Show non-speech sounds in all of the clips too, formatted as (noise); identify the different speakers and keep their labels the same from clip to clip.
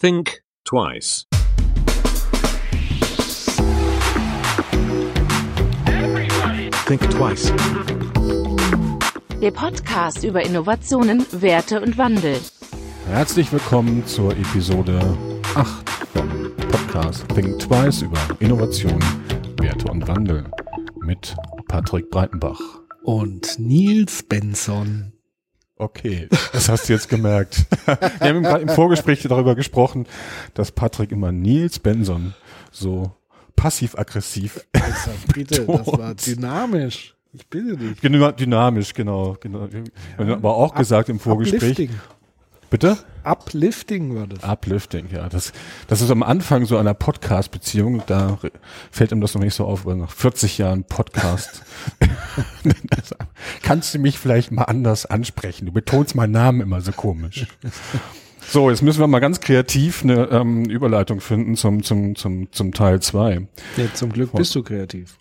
Speaker 1: Think twice.
Speaker 2: Think twice.
Speaker 3: Der Podcast über Innovationen, Werte und Wandel.
Speaker 2: Herzlich willkommen zur Episode 8 vom Podcast Think Twice über Innovation, Werte und Wandel mit Patrick Breitenbach.
Speaker 4: Und Nils Benson.
Speaker 2: Okay, das hast du jetzt gemerkt. Wir haben gerade im Vorgespräch darüber gesprochen, dass Patrick immer Nils Benson so passiv-aggressiv. (laughs)
Speaker 4: Also, bitte, das war dynamisch. Ich bitte dich.
Speaker 2: Genau, Dynamisch, genau. genau. Wir haben aber auch gesagt im Vorgespräch. Bitte?
Speaker 4: Uplifting war das.
Speaker 2: Uplifting, ja. Das, das ist am Anfang so einer Podcast-Beziehung, da fällt ihm das noch nicht so auf, weil nach 40 Jahren Podcast (laughs) kannst du mich vielleicht mal anders ansprechen. Du betonst meinen Namen immer so komisch. So, jetzt müssen wir mal ganz kreativ eine ähm, Überleitung finden zum, zum, zum, zum Teil zwei.
Speaker 4: Ja, zum Glück bist du kreativ.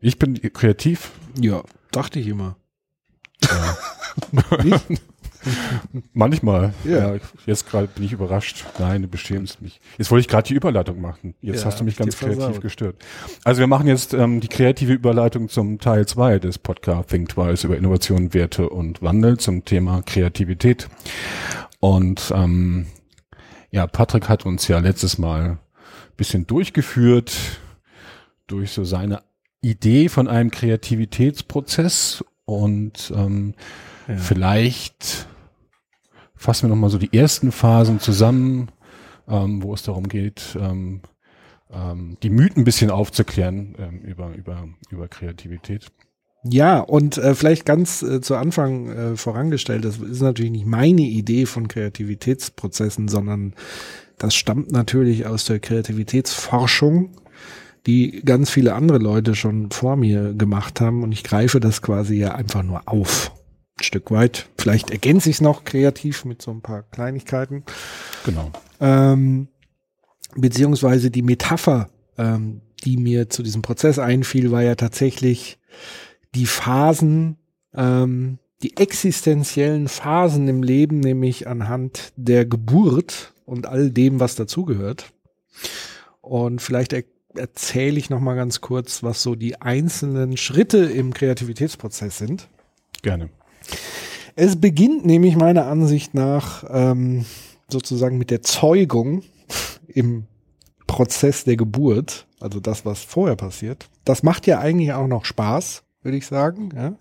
Speaker 2: Ich bin kreativ.
Speaker 4: Ja, dachte ich immer. (laughs)
Speaker 2: Manchmal.
Speaker 4: Ja.
Speaker 2: Ja. jetzt gerade bin ich überrascht. Nein, du beschämst mich. Jetzt wollte ich gerade die Überleitung machen. Jetzt
Speaker 4: Ja,
Speaker 2: hast du mich ganz kreativ
Speaker 4: versaut.
Speaker 2: gestört. Also wir machen jetzt ähm, die kreative Überleitung zum Teil zwei des Podcast Think Twice über Innovation, Werte und Wandel zum Thema Kreativität. Und ähm, ja, Patrick hat uns ja letztes Mal ein bisschen durchgeführt durch so seine Idee von einem Kreativitätsprozess und ähm,
Speaker 4: Ja.
Speaker 2: Vielleicht fassen wir nochmal so die ersten Phasen zusammen, ähm, wo es darum geht, ähm, ähm, die Mythen ein bisschen aufzuklären ähm, über, über, über Kreativität.
Speaker 4: Ja, und äh, vielleicht ganz äh, zu Anfang äh, vorangestellt, das ist natürlich nicht meine Idee von Kreativitätsprozessen, sondern das stammt natürlich aus der Kreativitätsforschung, die ganz viele andere Leute schon vor mir gemacht haben und ich greife das quasi ja einfach nur auf. Ein Stück weit. Vielleicht ergänze ich es noch kreativ mit so ein paar Kleinigkeiten.
Speaker 2: Genau.
Speaker 4: Ähm, beziehungsweise die Metapher, ähm, die mir zu diesem Prozess einfiel, war ja tatsächlich die Phasen, ähm, die existenziellen Phasen im Leben, nämlich anhand der Geburt und all dem, was dazugehört. Und vielleicht er erzähle ich noch mal ganz kurz, was so die einzelnen Schritte im Kreativitätsprozess sind.
Speaker 2: Gerne.
Speaker 4: Es beginnt nämlich meiner Ansicht nach ähm, sozusagen mit der Zeugung im Prozess der Geburt, also das, was vorher passiert. Das macht ja eigentlich auch noch Spaß, würde ich sagen. Ja?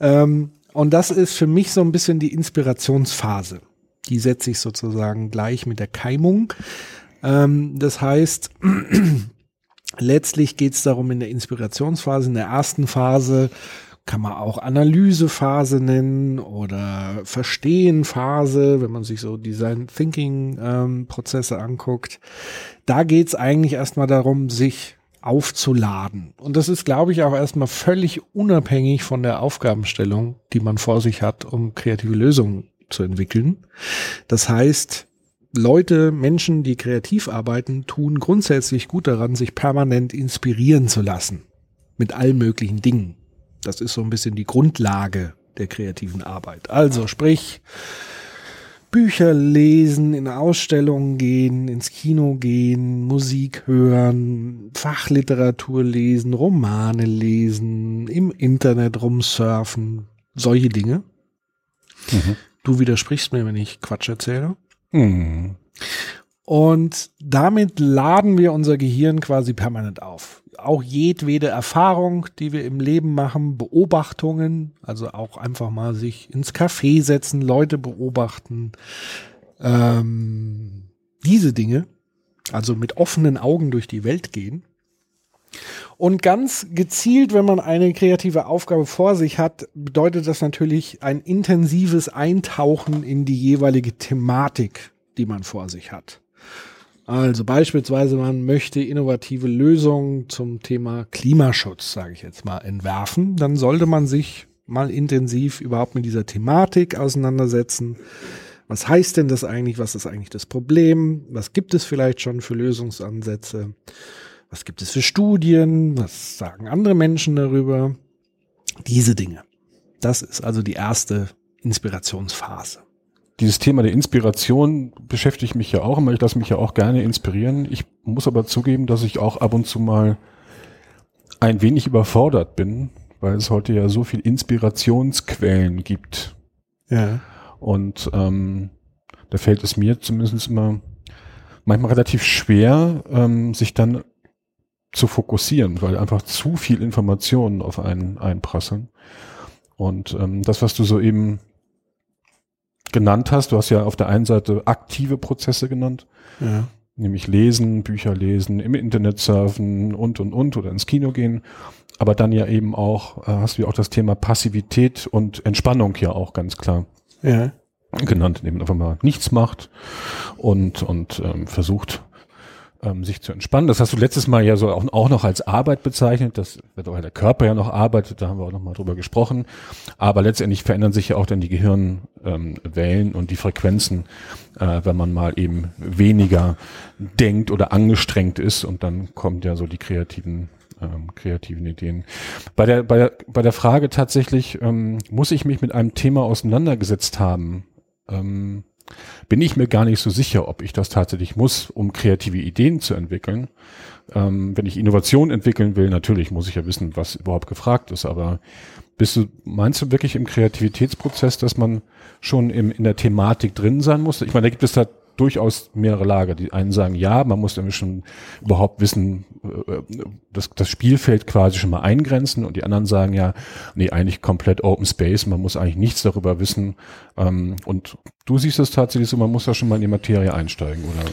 Speaker 4: Ähm, und das ist für mich so ein bisschen die Inspirationsphase. Die setze ich sozusagen gleich mit der Keimung. Ähm, das heißt, (clears throat) letztlich geht es darum, in der Inspirationsphase, in der ersten Phase, kann man auch Analysephase nennen oder Verstehenphase, wenn man sich so Design Thinking ähm, Prozesse anguckt. Da geht's eigentlich erstmal darum, sich aufzuladen. Und das ist, glaube ich, auch erstmal völlig unabhängig von der Aufgabenstellung, die man vor sich hat, um kreative Lösungen zu entwickeln. Das heißt, Leute, Menschen, die kreativ arbeiten, tun grundsätzlich gut daran, sich permanent inspirieren zu lassen. Mit allen möglichen Dingen. Das ist so ein bisschen die Grundlage der kreativen Arbeit. Also sprich, Bücher lesen, in Ausstellungen gehen, ins Kino gehen, Musik hören, Fachliteratur lesen, Romane lesen, im Internet rumsurfen, solche Dinge.
Speaker 2: Mhm.
Speaker 4: Du widersprichst mir, wenn ich Quatsch erzähle.
Speaker 2: Hm.
Speaker 4: Und damit laden wir unser Gehirn quasi permanent auf. Auch jedwede Erfahrung, die wir im Leben machen, Beobachtungen, also auch einfach mal sich ins Café setzen, Leute beobachten, ähm, diese Dinge, also mit offenen Augen durch die Welt gehen. Und ganz gezielt, wenn man eine kreative Aufgabe vor sich hat, bedeutet das natürlich ein intensives Eintauchen in die jeweilige Thematik, die man vor sich hat. Also beispielsweise, man möchte innovative Lösungen zum Thema Klimaschutz, sage ich jetzt mal, entwerfen. Dann sollte man sich mal intensiv überhaupt mit dieser Thematik auseinandersetzen. Was heißt denn das eigentlich? Was ist eigentlich das Problem? Was gibt es vielleicht schon für Lösungsansätze? Was gibt es für Studien? Was sagen andere Menschen darüber? Diese Dinge. Das ist also die erste Inspirationsphase.
Speaker 2: Dieses Thema der Inspiration beschäftigt mich ja auch immer. Ich lasse mich ja auch gerne inspirieren. Ich muss aber zugeben, dass ich auch ab und zu mal ein wenig überfordert bin, weil es heute ja so viel Inspirationsquellen gibt.
Speaker 4: Ja.
Speaker 2: Und ähm, da fällt es mir zumindest immer manchmal relativ schwer, ähm, sich dann zu fokussieren, weil einfach zu viel Informationen auf einen einprasseln. Und ähm, das, was du so eben genannt hast, du hast ja auf der einen Seite aktive Prozesse genannt,
Speaker 4: Ja.
Speaker 2: nämlich lesen, Bücher lesen, im Internet surfen und und und oder ins Kino gehen. Aber dann ja eben auch, äh, hast du ja auch das Thema Passivität und Entspannung ja auch ganz klar
Speaker 4: Ja.
Speaker 2: genannt, indem man einfach mal nichts macht und, und ähm, versucht, ähm, sich zu entspannen. Das hast du letztes Mal ja so auch, auch noch als Arbeit bezeichnet. Das wird auch der Körper ja noch arbeitet, da haben wir auch noch mal drüber gesprochen. Aber letztendlich verändern sich ja auch dann die Gehirnwellen ähm, und die Frequenzen, äh, wenn man mal eben weniger denkt oder angestrengt ist und dann kommt ja so die kreativen ähm, kreativen Ideen. Bei der, bei der, bei der Frage tatsächlich, ähm, muss ich mich mit einem Thema auseinandergesetzt haben? Ähm, bin ich mir gar nicht so sicher, ob ich das tatsächlich muss, um kreative Ideen zu entwickeln. Ähm, wenn ich Innovation entwickeln will, natürlich muss ich ja wissen, was überhaupt gefragt ist, aber bist du, meinst du wirklich im Kreativitätsprozess, dass man schon im, in der Thematik drin sein muss? Ich meine, da gibt es da durchaus mehrere Lager. Die einen sagen, ja, man muss nämlich schon überhaupt wissen, äh, das, das Spielfeld quasi schon mal eingrenzen und die anderen sagen ja, nee, eigentlich komplett Open Space, man muss eigentlich nichts darüber wissen. Ähm, und du siehst es tatsächlich so, man muss da schon mal in die Materie einsteigen, oder?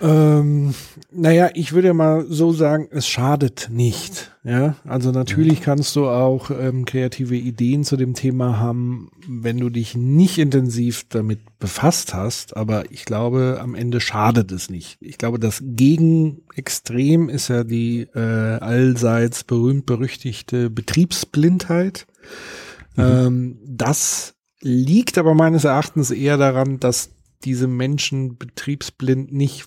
Speaker 4: Ähm, naja, ich würde mal so sagen, es schadet nicht. Ja, also natürlich kannst du auch ähm, kreative Ideen zu dem Thema haben, wenn du dich nicht intensiv damit befasst hast. Aber ich glaube, am Ende schadet es nicht. Ich glaube, das Gegenextrem ist ja die äh, allseits berühmt berüchtigte Betriebsblindheit. Ähm, das liegt aber meines Erachtens eher daran, dass diese Menschen betriebsblind nicht,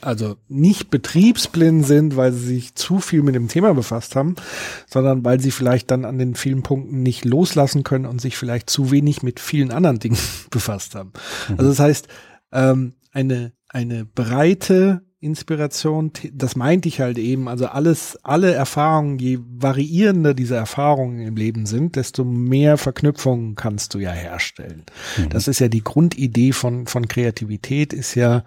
Speaker 4: also nicht betriebsblind sind, weil sie sich zu viel mit dem Thema befasst haben, sondern weil sie vielleicht dann an den vielen Punkten nicht loslassen können und sich vielleicht zu wenig mit vielen anderen Dingen (laughs) befasst haben. Also das heißt, ähm, eine, eine breite Inspiration, das meinte ich halt eben, also alles, alle Erfahrungen, je variierender diese Erfahrungen im Leben sind, desto mehr Verknüpfungen kannst du ja herstellen. Das ist ja die Grundidee von, von Kreativität, ist ja,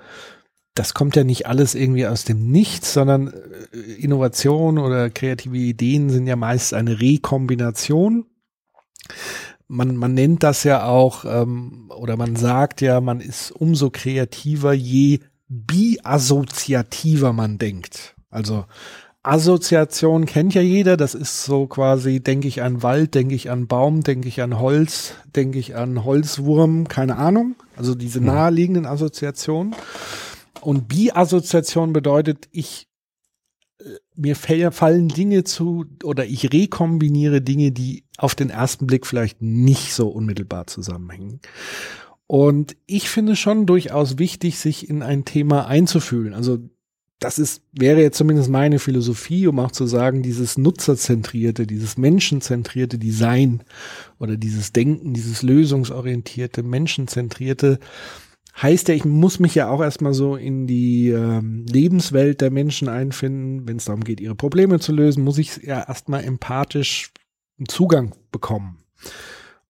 Speaker 4: das kommt ja nicht alles irgendwie aus dem Nichts, sondern äh, Innovation oder kreative Ideen sind ja meist eine Rekombination. Man, man nennt das ja auch, ähm, oder man sagt ja, man ist umso kreativer, je biassoziativer man denkt. Also Assoziation kennt ja jeder, das ist so quasi, denke ich an Wald, denke ich an Baum, denke ich an Holz, denke ich an Holzwurm, keine Ahnung. Also diese naheliegenden Assoziationen. Und Biassoziation bedeutet, ich äh, mir fallen Dinge zu oder ich rekombiniere Dinge, die auf den ersten Blick vielleicht nicht so unmittelbar zusammenhängen. Und ich finde schon durchaus wichtig, sich in ein Thema einzufühlen. Also das ist, wäre jetzt zumindest meine Philosophie, um auch zu sagen, dieses nutzerzentrierte, dieses menschenzentrierte Design oder dieses Denken, dieses lösungsorientierte, menschenzentrierte, heißt ja, ich muss mich ja auch erstmal so in die ähm, Lebenswelt der Menschen einfinden. Wenn es darum geht, ihre Probleme zu lösen, muss ich ja erstmal empathisch einen Zugang bekommen.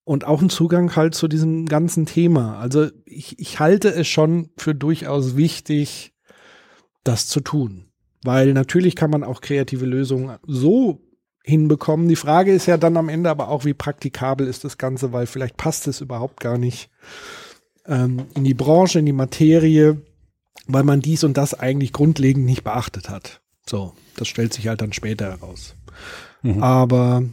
Speaker 4: Und auch einen Zugang halt zu diesem ganzen Thema. Also ich, ich halte es schon für durchaus wichtig, das zu tun. Weil natürlich kann man auch kreative Lösungen so hinbekommen. Die Frage ist ja dann am Ende aber auch, wie praktikabel ist das Ganze, weil vielleicht passt es überhaupt gar nicht ähm, in die Branche, in die Materie, weil man dies und das eigentlich grundlegend nicht beachtet hat. So, das stellt sich halt dann später heraus. Aber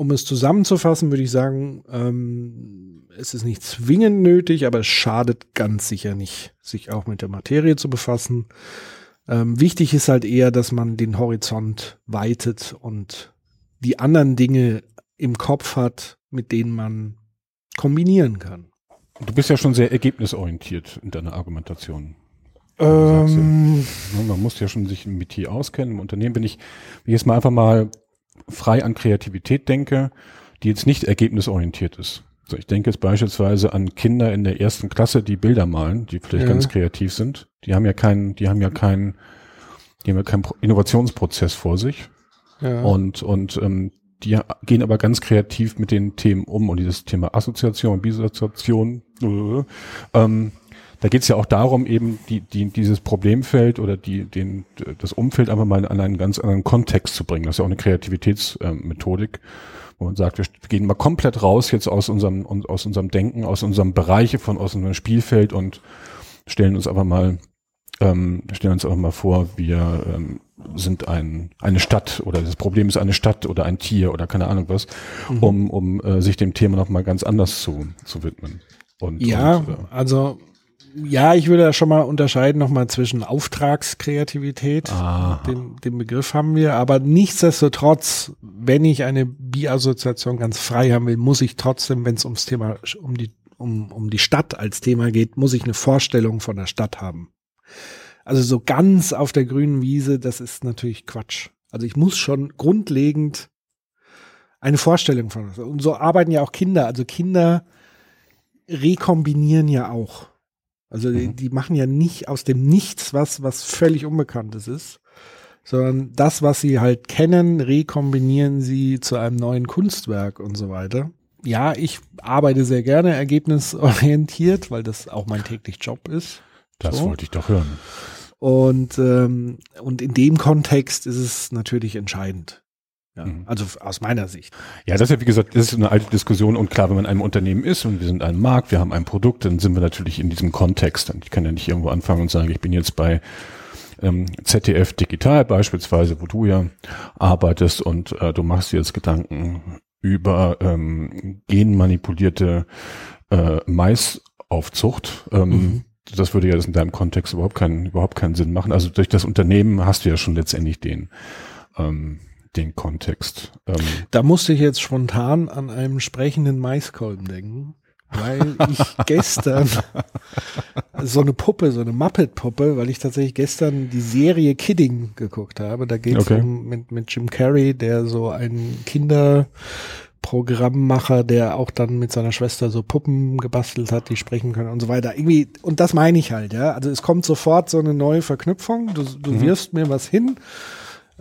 Speaker 4: um es zusammenzufassen, würde ich sagen, ähm, es ist nicht zwingend nötig, aber es schadet ganz sicher nicht, sich auch mit der Materie zu befassen. Ähm, wichtig ist halt eher, dass man den Horizont weitet und die anderen Dinge im Kopf hat, mit denen man kombinieren kann.
Speaker 2: Du bist ja schon sehr ergebnisorientiert in deiner Argumentation.
Speaker 4: Ähm,
Speaker 2: Ne, Man muss ja schon sich im Metier auskennen. Im Unternehmen bin ich, wenn ich jetzt mal einfach mal frei an Kreativität denke, die jetzt nicht ergebnisorientiert ist. So, ich denke jetzt beispielsweise an Kinder in der ersten Klasse, die Bilder malen, die vielleicht
Speaker 4: Ja.
Speaker 2: ganz kreativ sind. Die haben ja keinen, die haben ja keinen, die haben ja keinen Pro- Innovationsprozess vor sich.
Speaker 4: Ja.
Speaker 2: Und, und ähm, die gehen aber ganz kreativ mit den Themen um und dieses Thema Assoziation, Bissoziation, äh, ähm, da geht es ja auch darum, eben die, die, dieses Problemfeld oder die, den, das Umfeld einfach mal an einen ganz anderen Kontext zu bringen. Das ist ja auch eine Kreativitätsmethodik, wo man sagt, wir gehen mal komplett raus jetzt aus unserem, aus unserem Denken, aus unserem Bereiche von, aus unserem Spielfeld und stellen uns einfach mal ähm, stellen uns einfach mal vor, wir ähm, sind ein, eine Stadt oder das Problem ist eine Stadt oder ein Tier oder keine Ahnung was, um, um äh, sich dem Thema nochmal ganz anders zu, zu widmen. Und,
Speaker 4: Ja,
Speaker 2: und, äh,
Speaker 4: also ja, ich würde da schon mal unterscheiden nochmal zwischen Auftragskreativität,
Speaker 2: Aha.
Speaker 4: den, den Begriff haben wir, aber nichtsdestotrotz, wenn ich eine Bi-Assoziation ganz frei haben will, muss ich trotzdem, wenn es ums Thema, um die, um, um die Stadt als Thema geht, muss ich eine Vorstellung von der Stadt haben. Also so ganz auf der grünen Wiese, das ist natürlich Quatsch. Also ich muss schon grundlegend eine Vorstellung von. Und so arbeiten ja auch Kinder. Also Kinder rekombinieren ja auch. Also die,
Speaker 2: Mhm.
Speaker 4: die machen ja nicht aus dem Nichts was, was völlig Unbekanntes ist, sondern das, was sie halt kennen, rekombinieren sie zu einem neuen Kunstwerk und so weiter. Ja, ich arbeite sehr gerne ergebnisorientiert, weil das auch mein täglich Job ist.
Speaker 2: das
Speaker 4: so.
Speaker 2: wollte ich doch hören.
Speaker 4: Und, ähm, und in dem Kontext ist es natürlich entscheidend. Ja,
Speaker 2: Mhm.
Speaker 4: Also aus meiner Sicht.
Speaker 2: Ja, das ist ja wie gesagt, das ist eine alte Diskussion und klar, wenn man in einem Unternehmen ist und wir sind ein Markt, wir haben ein Produkt, dann sind wir natürlich in diesem Kontext. Und ich kann ja nicht irgendwo anfangen und sagen, ich bin jetzt bei ähm, ZDF Digital beispielsweise, wo du ja arbeitest und äh, du machst dir jetzt Gedanken über ähm, genmanipulierte äh, Maisaufzucht. Ähm,
Speaker 4: Mhm.
Speaker 2: Das würde ja das in deinem Kontext überhaupt keinen, überhaupt keinen Sinn machen. Also durch das Unternehmen hast du ja schon letztendlich den, ähm, den Kontext. Ähm,
Speaker 4: Da musste ich jetzt spontan an einen sprechenden Maiskolben denken, weil ich (laughs) gestern so eine Puppe, so eine Muppet-Puppe, weil ich tatsächlich gestern die Serie Kidding geguckt habe. Da geht es
Speaker 2: Okay.
Speaker 4: um mit, mit Jim Carrey, der so ein Kinderprogrammmacher, der auch dann mit seiner Schwester so Puppen gebastelt hat, die sprechen können und so weiter. Irgendwie, und das meine ich halt, ja. Also es kommt sofort so eine neue Verknüpfung. Du, du
Speaker 2: Mhm.
Speaker 4: wirfst mir was hin.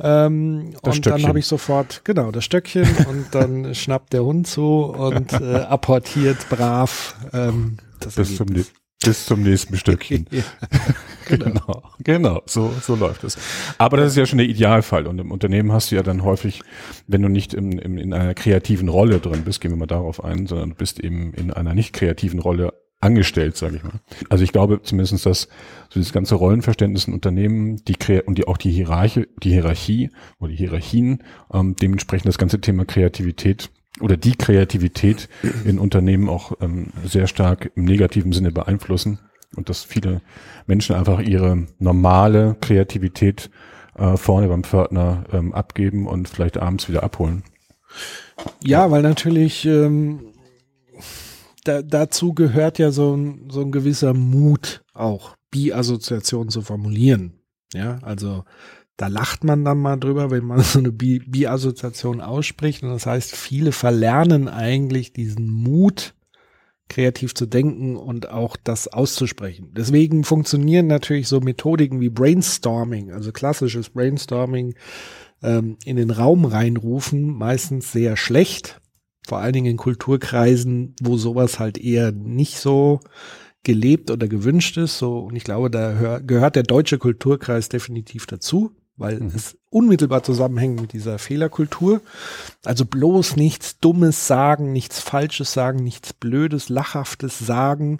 Speaker 4: Ähm, und dann
Speaker 2: Stöckchen.
Speaker 4: habe ich sofort, genau, das Stöckchen (laughs) und dann schnappt der Hund zu und äh, apportiert brav ähm, das
Speaker 2: bis, zum, bis zum nächsten Stückchen. (laughs)
Speaker 4: Ja,
Speaker 2: Genau, genau, so, so läuft es. Aber das ist ja schon der Idealfall. Und im Unternehmen hast du ja dann häufig, wenn du nicht im, im, in einer kreativen Rolle drin bist, gehen wir mal darauf ein, sondern du bist eben in einer nicht kreativen Rolle angestellt, sage ich mal. Also ich glaube zumindest, dass so dieses ganze Rollenverständnis in Unternehmen, die und die auch die Hierarchie, die Hierarchie oder die Hierarchien, ähm, dementsprechend das ganze Thema Kreativität oder die Kreativität in Unternehmen auch ähm, sehr stark im negativen Sinne beeinflussen und dass viele Menschen einfach ihre normale Kreativität äh, vorne beim Pförtner ähm, abgeben und vielleicht abends wieder abholen.
Speaker 4: ja, weil natürlich ähm, da, dazu gehört ja so ein, so ein gewisser Mut auch, Bi-Assoziation zu formulieren. Ja, also da lacht man dann mal drüber, wenn man (laughs) so eine Bi- Bi-Assoziation ausspricht. Und das heißt, viele verlernen eigentlich diesen Mut, kreativ zu denken und auch das auszusprechen. Deswegen funktionieren natürlich so Methodiken wie Brainstorming, also klassisches Brainstorming ähm, in den Raum reinrufen, meistens sehr schlecht. Vor allen Dingen in Kulturkreisen, wo sowas halt eher nicht so gelebt oder gewünscht ist. So, und ich glaube, da hör, gehört der deutsche Kulturkreis definitiv dazu, weil
Speaker 2: Mhm.
Speaker 4: es unmittelbar zusammenhängt mit dieser Fehlerkultur. Also bloß nichts Dummes sagen, nichts Falsches sagen, nichts Blödes, Lachhaftes sagen.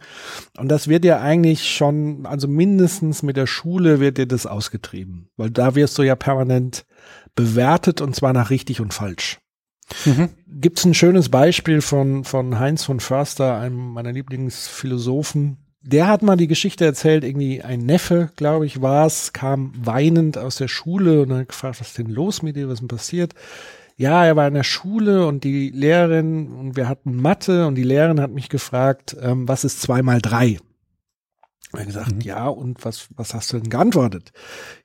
Speaker 4: Und das wird ja eigentlich schon, also mindestens mit der Schule wird dir das ausgetrieben, weil da wirst du ja permanent bewertet und zwar nach richtig und falsch. Gibt's ein schönes Beispiel von, von Heinz von Förster, einem meiner Lieblingsphilosophen. Der hat mal die Geschichte erzählt, irgendwie ein Neffe, glaube ich, war es, kam weinend aus der Schule und hat gefragt, was ist denn los mit dir, was ist denn passiert? Ja, er war in der Schule und die Lehrerin, und wir hatten Mathe und die Lehrerin hat mich gefragt, ähm, was ist zwei mal drei? Er hat gesagt,
Speaker 2: Mhm.
Speaker 4: ja, und was, was hast du denn geantwortet?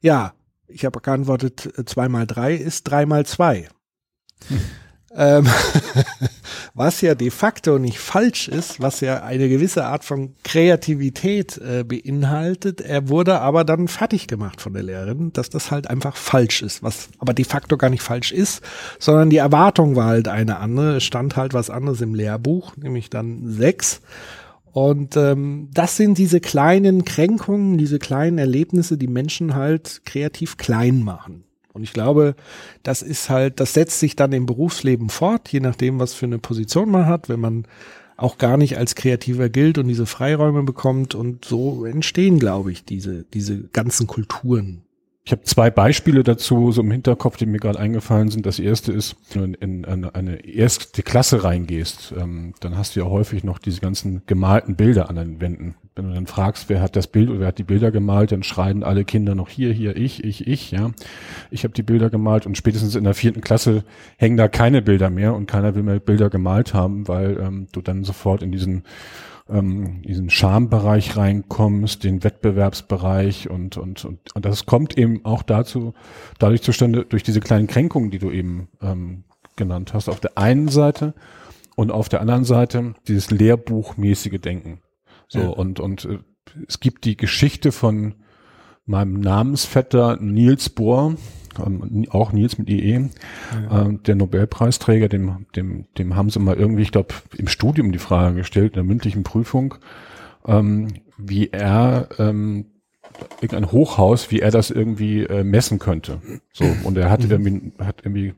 Speaker 4: Ja, ich habe geantwortet, äh, zwei mal drei ist drei mal zwei. Ähm, (laughs) was ja de facto nicht falsch ist, was ja eine gewisse Art von Kreativität äh, beinhaltet. Er wurde aber dann fertig gemacht von der Lehrerin, dass das halt einfach falsch ist, was aber de facto gar nicht falsch ist, sondern die Erwartung war halt eine andere. Stand halt was anderes im Lehrbuch, nämlich dann sechs. Und ähm, das sind diese kleinen Kränkungen, diese kleinen Erlebnisse, die Menschen halt kreativ klein machen. Und ich glaube, das ist halt, das setzt sich dann im Berufsleben fort, je nachdem, was für eine Position man hat, wenn man auch gar nicht als Kreativer gilt und diese Freiräume bekommt. Und so entstehen, glaube ich, diese, diese ganzen Kulturen.
Speaker 2: Ich habe zwei Beispiele dazu, so im Hinterkopf, die mir gerade eingefallen sind. Das erste ist, wenn du in eine, eine erste Klasse reingehst, ähm, dann hast du ja häufig noch diese ganzen gemalten Bilder an den Wänden wenn du dann fragst, wer hat das Bild oder wer hat die Bilder gemalt, dann schreien alle Kinder noch hier, hier, ich, ich, ich, ja. Ich habe die Bilder gemalt und spätestens in der vierten Klasse hängen da keine Bilder mehr und keiner will mehr Bilder gemalt haben, weil ähm, du dann sofort in diesen ähm, diesen Schambereich reinkommst, den Wettbewerbsbereich und, und, und, und das kommt eben auch dazu, dadurch zustande, durch diese kleinen Kränkungen, die du eben ähm, genannt hast, auf der einen Seite und auf der anderen Seite dieses lehrbuchmäßige Denken. So, ja. und, und äh, es gibt die Geschichte von meinem Namensvetter Niels Bohr, ähm, auch Nils mit IE, ja. äh, der Nobelpreisträger, dem, dem, dem haben sie mal irgendwie, ich glaube, im Studium die Frage gestellt, in der mündlichen Prüfung, ähm, wie er ähm, irgendein Hochhaus, wie er das irgendwie äh, messen könnte. So, und er hat mhm. irgendwie, hat irgendwie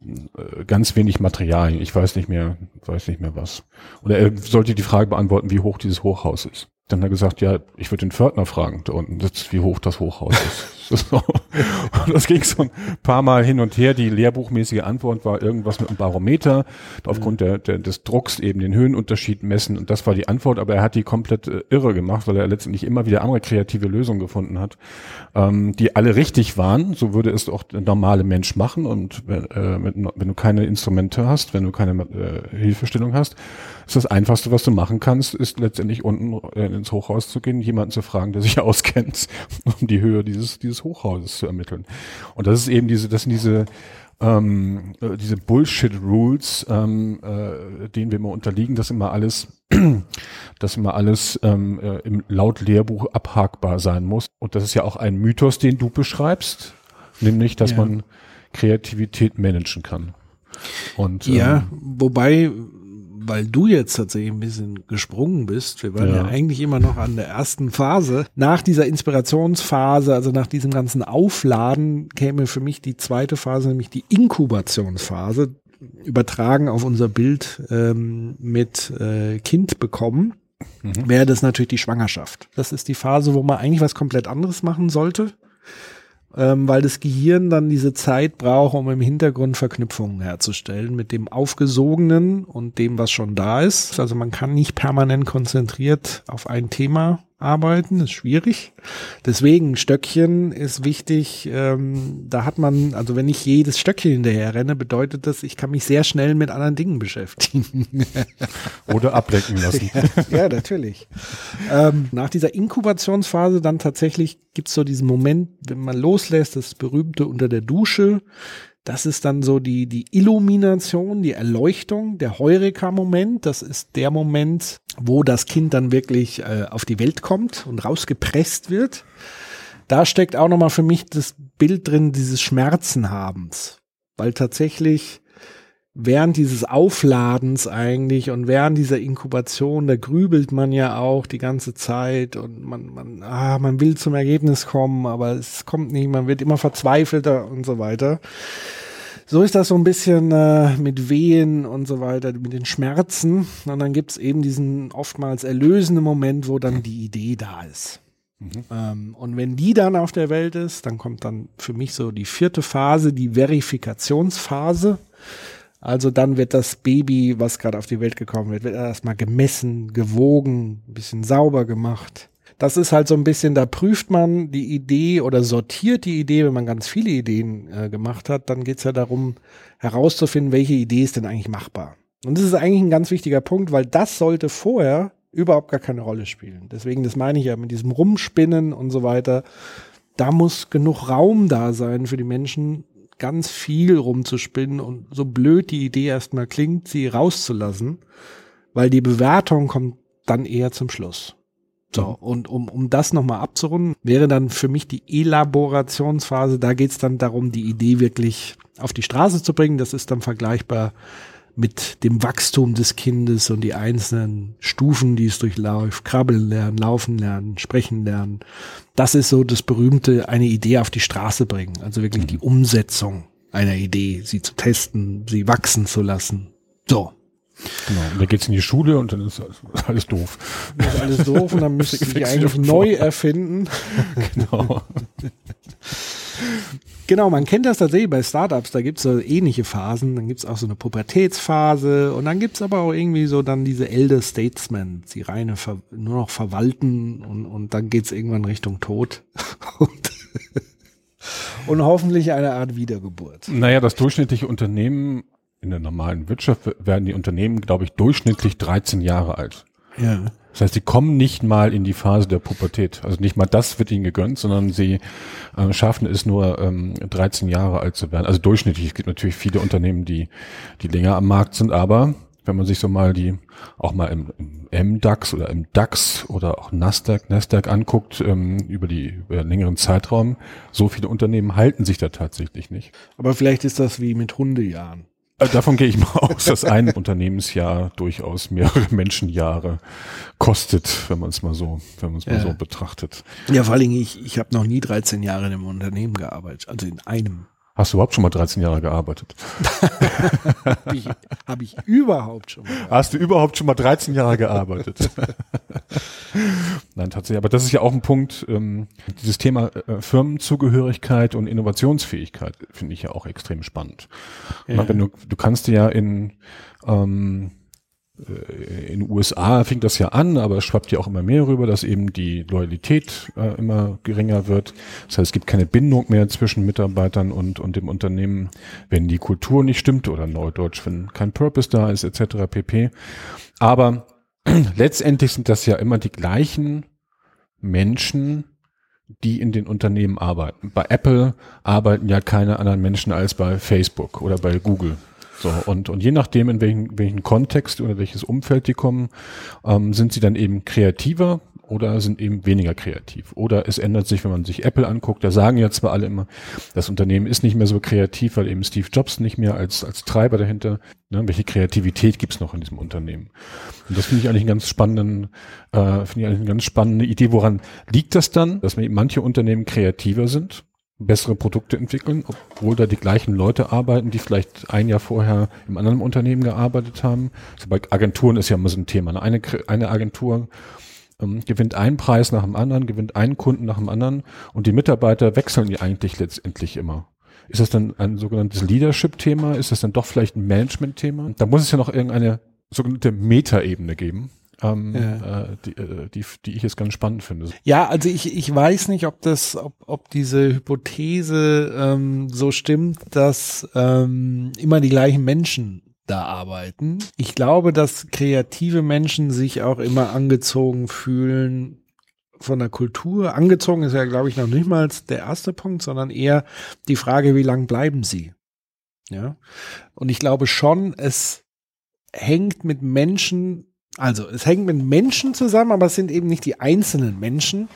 Speaker 2: äh, ganz wenig Materialien. Ich weiß nicht mehr, weiß nicht mehr was. Oder er sollte die Frage beantworten, wie hoch dieses Hochhaus ist. Dann hat er gesagt, ja, ich würde den Pförtner fragen da unten, wie hoch das Hochhaus ist. (laughs) Und das ging so ein paar Mal hin und her. Die lehrbuchmäßige Antwort war irgendwas mit einem Barometer, aufgrund der, der, des Drucks eben den Höhenunterschied messen. Und das war die Antwort, aber er hat die komplett äh, irre gemacht, weil er letztendlich immer wieder andere kreative Lösungen gefunden hat, ähm, die alle richtig waren. So würde es auch der normale Mensch machen. Und äh, wenn, wenn du keine Instrumente hast, wenn du keine äh, Hilfestellung hast, ist das Einfachste, was du machen kannst, ist letztendlich unten äh, ins Hochhaus zu gehen, jemanden zu fragen, der sich (laughs) auskennt, um die Höhe dieses, dieses Hochhauses zu ermitteln. Und das ist eben diese, das sind diese, ähm, äh, diese Bullshit-Rules, ähm, äh, denen wir immer unterliegen, dass immer alles, (clears throat) dass immer alles ähm, äh, im laut Lehrbuch abhakbar sein muss. Und das ist ja auch ein Mythos, den du beschreibst, nämlich, dass ja. man Kreativität managen kann.
Speaker 4: Und, ja, ähm, wobei weil du jetzt tatsächlich ein bisschen gesprungen bist. Wir waren ja. ja. eigentlich immer noch an der ersten Phase. Nach dieser Inspirationsphase, also nach diesem ganzen Aufladen, käme für mich die zweite Phase, nämlich die Inkubationsphase, übertragen auf unser Bild ähm, mit äh, Kind bekommen. Mhm. Wäre das natürlich die Schwangerschaft. Das ist die Phase, wo man eigentlich was komplett anderes machen sollte ähm, weil das Gehirn dann diese Zeit braucht, um im Hintergrund Verknüpfungen herzustellen mit dem Aufgesogenen und dem, was schon da ist. Also man kann nicht permanent konzentriert auf ein Thema arbeiten, ist schwierig. Deswegen Stöckchen ist wichtig. Ähm, da hat man, also wenn ich jedes Stöckchen hinterher renne, bedeutet das, ich kann mich sehr schnell mit anderen Dingen beschäftigen. (laughs)
Speaker 2: Oder ablenken lassen.
Speaker 4: ja, natürlich. Ähm, nach dieser Inkubationsphase dann tatsächlich gibt's so diesen Moment, wenn man loslässt, das berühmte unter der Dusche. Das ist dann so die, die Illumination, die Erleuchtung, der Heureka-Moment. Das ist der Moment, wo das Kind dann wirklich äh, auf die Welt kommt und rausgepresst wird. Da steckt auch nochmal für mich das Bild drin dieses Schmerzenhabens. Weil tatsächlich während dieses Aufladens eigentlich und während dieser Inkubation, da grübelt man ja auch die ganze Zeit und man, man, ah, man will zum Ergebnis kommen, aber es kommt nicht, man wird immer verzweifelter und so weiter so ist das so ein bisschen äh, mit Wehen und so weiter, mit den Schmerzen. Und dann gibt's eben diesen oftmals erlösenden Moment, wo dann die Idee da ist. Mhm. Ähm, und wenn die dann auf der Welt ist, dann kommt dann für mich so die vierte Phase, die Verifikationsphase. Also dann wird das Baby, was gerade auf die Welt gekommen wird, wird erstmal gemessen, gewogen, ein bisschen sauber gemacht das ist halt so ein bisschen, da prüft man die Idee oder sortiert die Idee, wenn man ganz viele Ideen äh, gemacht hat, dann geht's ja darum, herauszufinden, welche Idee ist denn eigentlich machbar. Und das ist eigentlich ein ganz wichtiger Punkt, weil das sollte vorher überhaupt gar keine Rolle spielen. Deswegen, das meine ich ja mit diesem Rumspinnen und so weiter. Da muss genug Raum da sein für die Menschen, ganz viel rumzuspinnen und so blöd die Idee erstmal klingt, sie rauszulassen, weil die Bewertung kommt dann eher zum Schluss. So, mhm. und um, um das nochmal abzurunden, wäre dann für mich die Elaborationsphase, da geht's dann darum, die Idee wirklich auf die Straße zu bringen. Das ist dann vergleichbar mit dem Wachstum des Kindes und die einzelnen Stufen, die es durchläuft, krabbeln lernen, laufen lernen, sprechen lernen. Das ist so das berühmte, eine Idee auf die Straße bringen. Also wirklich die Umsetzung einer Idee, sie zu testen, sie wachsen zu lassen. So.
Speaker 2: Genau. Und dann geht's in die Schule und dann ist alles doof.
Speaker 4: Das ist alles doof und dann (laughs) müsste ich eigentlich neu erfinden. (laughs) genau. (laughs) Genau, man kennt das tatsächlich bei Startups, da gibt's so ähnliche Phasen, dann gibt's auch so eine Pubertätsphase und dann gibt's aber auch irgendwie so dann diese Elder Statesmen, die reine Ver nur noch verwalten und, und dann geht's irgendwann Richtung Tod (laughs) und, und hoffentlich eine Art Wiedergeburt.
Speaker 2: Naja, das durchschnittliche Unternehmen in der normalen Wirtschaft werden die Unternehmen, glaube ich, durchschnittlich 13 Jahre alt. Ja. Das heißt, sie kommen nicht mal in die Phase der Pubertät. Also nicht mal das wird ihnen gegönnt, sondern sie äh, schaffen es nur ähm, 13 Jahre alt zu werden. Also durchschnittlich. Es gibt natürlich viele Unternehmen, die, die länger am Markt sind, aber wenn man sich so mal die auch mal im, im MDAX oder im DAX oder auch Nasdaq, Nasdaq anguckt ähm, über die über einen längeren Zeitraum, so viele Unternehmen halten sich da tatsächlich nicht.
Speaker 4: Aber vielleicht ist das wie mit Hundejahren.
Speaker 2: Äh, davon gehe ich mal (laughs) aus, dass ein Unternehmensjahr durchaus mehrere Menschenjahre kostet, wenn man es mal so, wenn man es mal ja. so betrachtet.
Speaker 4: Ja, vor allem ich, ich habe noch nie 13 Jahre in einem Unternehmen gearbeitet, also in einem.
Speaker 2: Hast du überhaupt schon mal 13 Jahre gearbeitet?
Speaker 4: habe (laughs) ich, hab ich überhaupt schon mal.
Speaker 2: Gearbeitet. Hast du überhaupt schon mal 13 Jahre gearbeitet? (laughs) Nein, tatsächlich. Aber das ist ja auch ein Punkt, ähm, dieses Thema äh, Firmenzugehörigkeit und Innovationsfähigkeit finde ich ja auch extrem spannend. Ja. Wenn du, du kannst ja in ähm, äh, in den USA fing das ja an, aber es schwappt ja auch immer mehr rüber, dass eben die Loyalität äh, immer geringer wird. Das heißt, es gibt keine Bindung mehr zwischen Mitarbeitern und, und dem Unternehmen, wenn die Kultur nicht stimmt oder neudeutsch, wenn kein Purpose da ist, etc. pp. Aber (clears throat) letztendlich sind das ja immer die gleichen Menschen, die in den Unternehmen arbeiten. Bei Apple arbeiten ja keine anderen Menschen als bei Facebook oder bei Google. So, und, und je nachdem, in welchen, welchen Kontext oder welches Umfeld die kommen, ähm, sind sie dann eben kreativer oder sind eben weniger kreativ. Oder es ändert sich, wenn man sich Apple anguckt, da sagen ja zwar alle immer, das Unternehmen ist nicht mehr so kreativ, weil eben Steve Jobs nicht mehr als, als Treiber dahinter, ne, welche Kreativität gibt's noch in diesem Unternehmen? Und das finde ich eigentlich einen ganz spannenden, äh, finde ich eigentlich eine ganz spannende Idee. Woran liegt das dann, dass manche Unternehmen kreativer sind bessere Produkte entwickeln, obwohl da die gleichen Leute arbeiten, die vielleicht ein Jahr vorher im anderen Unternehmen gearbeitet haben. Also bei Agenturen ist ja immer so ein Thema. Eine, eine Agentur ähm, gewinnt einen Preis nach dem anderen, gewinnt einen Kunden nach dem anderen und die Mitarbeiter wechseln die eigentlich letztendlich immer. Ist das dann ein sogenanntes Leadership-Thema? Ist das dann doch vielleicht ein Management-Thema? Da muss es ja noch irgendeine sogenannte Meta-Ebene geben ähm, ja. äh, die, äh, die, die ich jetzt ganz spannend finde.
Speaker 4: Ja, also ich, ich weiß nicht, ob das, ob, ob diese Hypothese ähm, so stimmt, dass ähm, immer die gleichen Menschen da arbeiten. Ich glaube, dass kreative Menschen sich auch immer angezogen fühlen von der Kultur. Angezogen ist ja, glaube ich, noch nicht mal der erste Punkt, sondern eher die Frage, wie lang bleiben sie? Ja. Und ich glaube schon, es hängt mit Menschen also, es hängt mit Menschen zusammen, aber es sind eben nicht die einzelnen Menschen,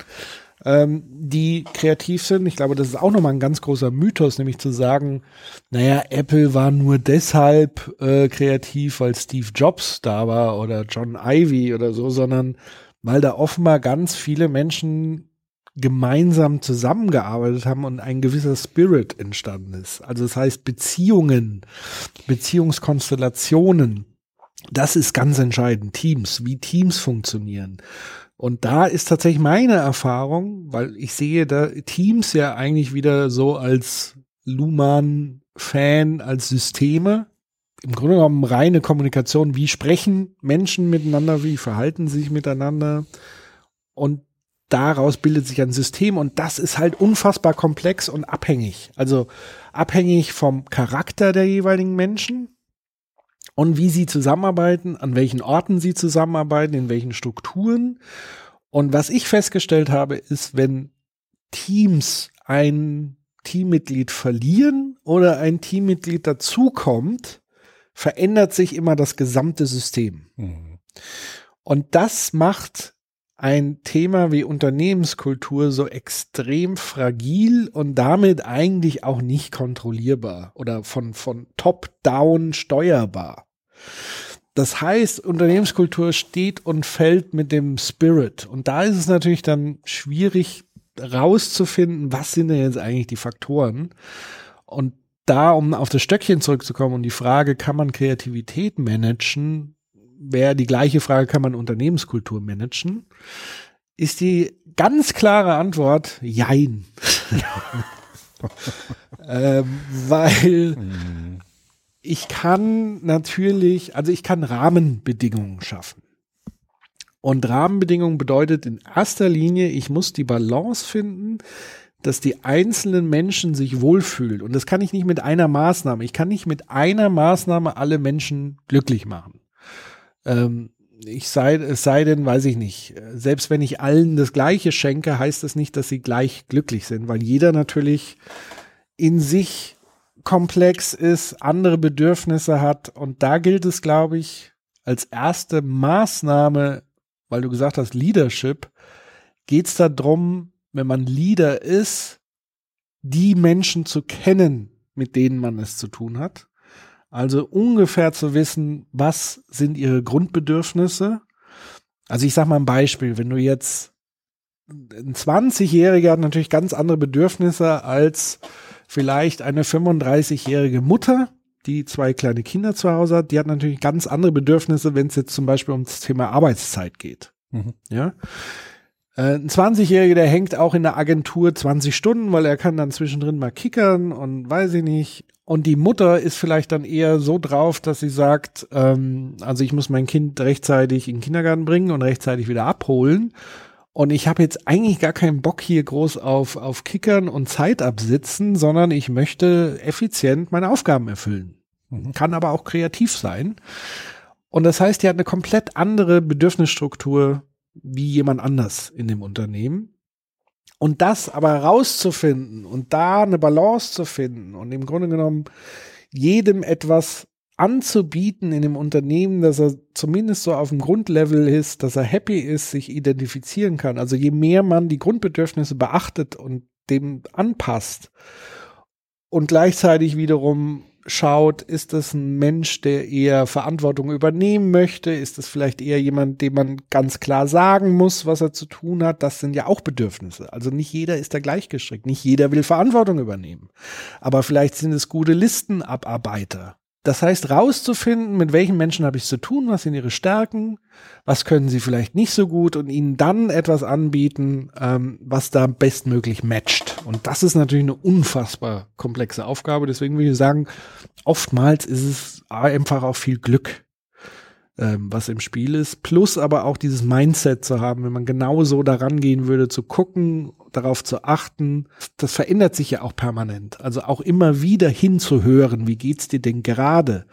Speaker 4: ähm, die kreativ sind. Ich glaube, das ist auch nochmal ein ganz großer Mythos, nämlich zu sagen, naja, Apple war nur deshalb äh, kreativ, weil Steve Jobs da war oder John Ivy oder so, sondern weil da offenbar ganz viele Menschen gemeinsam zusammengearbeitet haben und ein gewisser Spirit entstanden ist. Also das heißt Beziehungen, Beziehungskonstellationen das ist ganz entscheidend. Teams, wie Teams funktionieren. Und da ist tatsächlich meine Erfahrung, weil ich sehe da Teams ja eigentlich wieder so als Luhmann-Fan, als Systeme. Im Grunde genommen reine Kommunikation. Wie sprechen Menschen miteinander? Wie verhalten sie sich miteinander? Und daraus bildet sich ein System und das ist halt unfassbar komplex und abhängig. Also abhängig vom Charakter der jeweiligen Menschen, und wie sie zusammenarbeiten, an welchen Orten sie zusammenarbeiten, in welchen Strukturen. Und was ich festgestellt habe, ist, wenn Teams ein Teammitglied verlieren oder ein Teammitglied dazukommt, verändert sich immer das gesamte System.
Speaker 2: Mhm.
Speaker 4: Und das macht ein Thema wie Unternehmenskultur so extrem fragil und damit eigentlich auch nicht kontrollierbar oder von, von top-down steuerbar. Das heißt, Unternehmenskultur steht und fällt mit dem Spirit. Und da ist es natürlich dann schwierig rauszufinden, was sind denn jetzt eigentlich die Faktoren. Und da, um auf das Stöckchen zurückzukommen und die Frage, kann man Kreativität managen, wäre die gleiche Frage, kann man Unternehmenskultur managen? Ist die ganz klare Antwort Jein. (laughs) ähm, weil ich kann natürlich, also ich kann Rahmenbedingungen schaffen. Und Rahmenbedingungen bedeutet in erster Linie, ich muss die Balance finden, dass die einzelnen Menschen sich wohlfühlen. Und das kann ich nicht mit einer Maßnahme. Ich kann nicht mit einer Maßnahme alle Menschen glücklich machen. Ähm, ich sei, es sei denn, weiß ich nicht, selbst wenn ich allen das Gleiche schenke, heißt das nicht, dass sie gleich glücklich sind, weil jeder natürlich in sich komplex ist, andere Bedürfnisse hat. Und da gilt es, glaube ich, als erste Maßnahme, weil du gesagt hast, Leadership, geht es darum, wenn man Leader ist, die Menschen zu kennen, mit denen man es zu tun hat. Also ungefähr zu wissen, was sind ihre Grundbedürfnisse. Also ich sag mal ein Beispiel, wenn du jetzt ein 20-Jähriger hat natürlich ganz andere Bedürfnisse als vielleicht eine 35-jährige Mutter, die zwei kleine Kinder zu Hause hat. Die hat natürlich ganz andere Bedürfnisse, wenn es jetzt zum Beispiel ums Thema Arbeitszeit geht.
Speaker 2: Mhm.
Speaker 4: Ja. Äh, Ein 20-Jähriger, der hängt auch in der Agentur 20 Stunden, weil er kann dann zwischendrin mal kickern und weiß ich nicht. Und die Mutter ist vielleicht dann eher so drauf, dass sie sagt, ähm, also ich muss mein Kind rechtzeitig in den Kindergarten bringen und rechtzeitig wieder abholen. Und ich habe jetzt eigentlich gar keinen Bock hier groß auf, auf Kickern und Zeit absitzen, sondern ich möchte effizient meine Aufgaben erfüllen. Kann aber auch kreativ sein. Und das heißt, die hat eine komplett andere Bedürfnisstruktur wie jemand anders in dem Unternehmen. Und das aber rauszufinden und da eine Balance zu finden und im Grunde genommen jedem etwas anzubieten in dem Unternehmen, dass er zumindest so auf dem Grundlevel ist, dass er happy ist, sich identifizieren kann. Also je mehr man die Grundbedürfnisse beachtet und dem anpasst und gleichzeitig wiederum schaut, ist das ein Mensch, der eher Verantwortung übernehmen möchte? Ist das vielleicht eher jemand, dem man ganz klar sagen muss, was er zu tun hat? Das sind ja auch Bedürfnisse. Also nicht jeder ist da gleichgestrickt. Nicht jeder will Verantwortung übernehmen. Aber vielleicht sind es gute Listenabarbeiter. Das heißt, rauszufinden, mit welchen Menschen habe ich zu tun, was sind ihre Stärken, was können sie vielleicht nicht so gut und ihnen dann etwas anbieten, ähm, was da bestmöglich matcht. Und das ist natürlich eine unfassbar komplexe Aufgabe. Deswegen würde ich sagen, oftmals ist es einfach auch viel Glück, ähm, was im Spiel ist. Plus aber auch dieses Mindset zu haben, wenn man genau so daran gehen würde, zu gucken, darauf zu achten. Das verändert sich ja auch permanent. Also auch immer wieder hinzuhören, wie geht's dir denn gerade?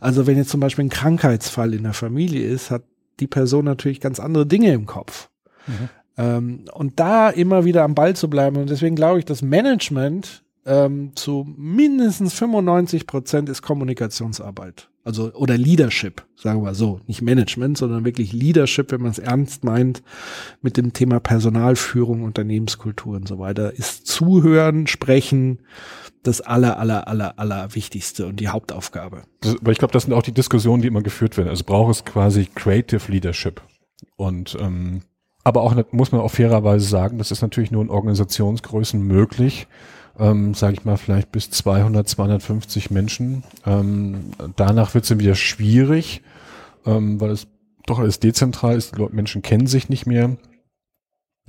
Speaker 4: Also wenn jetzt zum Beispiel ein Krankheitsfall in der Familie ist, hat die Person natürlich ganz andere Dinge im Kopf. Ähm, und da immer wieder am Ball zu bleiben. Und deswegen glaube ich, dass Management ähm, zu mindestens 95 Prozent ist Kommunikationsarbeit. Also, oder Leadership, sagen wir so. Nicht Management, sondern wirklich Leadership, wenn man es ernst meint, mit dem Thema Personalführung, Unternehmenskultur und so weiter, ist Zuhören, Sprechen das aller, aller, aller, aller Wichtigste und die Hauptaufgabe.
Speaker 2: Das, aber ich glaube, das sind auch die Diskussionen, die immer geführt werden. Also braucht es quasi Creative Leadership. Und ähm, aber auch muss man auch fairerweise sagen, das ist natürlich nur in Organisationsgrößen möglich, ähm, sage ich mal, vielleicht bis 200, 250 Menschen. Ähm, danach wird es dann wieder schwierig, ähm, weil es doch alles dezentral ist. Die Menschen kennen sich nicht mehr.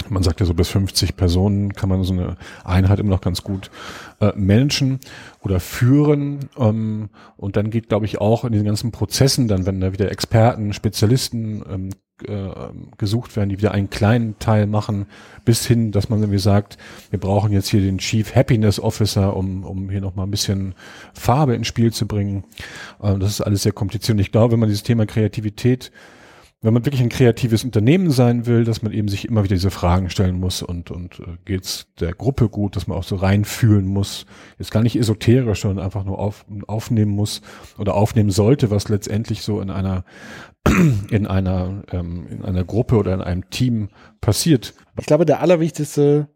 Speaker 2: Man sagt ja so bis 50 Personen kann man so eine Einheit immer noch ganz gut äh, managen oder führen. Ähm, und dann geht, glaube ich, auch in den ganzen Prozessen dann, wenn da wieder Experten, Spezialisten ähm, äh, gesucht werden, die wieder einen kleinen Teil machen, bis hin, dass man irgendwie sagt, wir brauchen jetzt hier den Chief Happiness Officer, um, um hier nochmal ein bisschen Farbe ins Spiel zu bringen. Äh, das ist alles sehr kompliziert. Und ich glaube, wenn man dieses Thema Kreativität wenn man wirklich ein kreatives Unternehmen sein will, dass man eben sich immer wieder diese Fragen stellen muss und, und äh, geht's der Gruppe gut, dass man auch so reinfühlen muss, jetzt gar nicht esoterisch, sondern einfach nur auf, aufnehmen muss oder aufnehmen sollte, was letztendlich so in einer in einer ähm, in einer Gruppe oder in einem Team passiert.
Speaker 4: Ich glaube, der allerwichtigste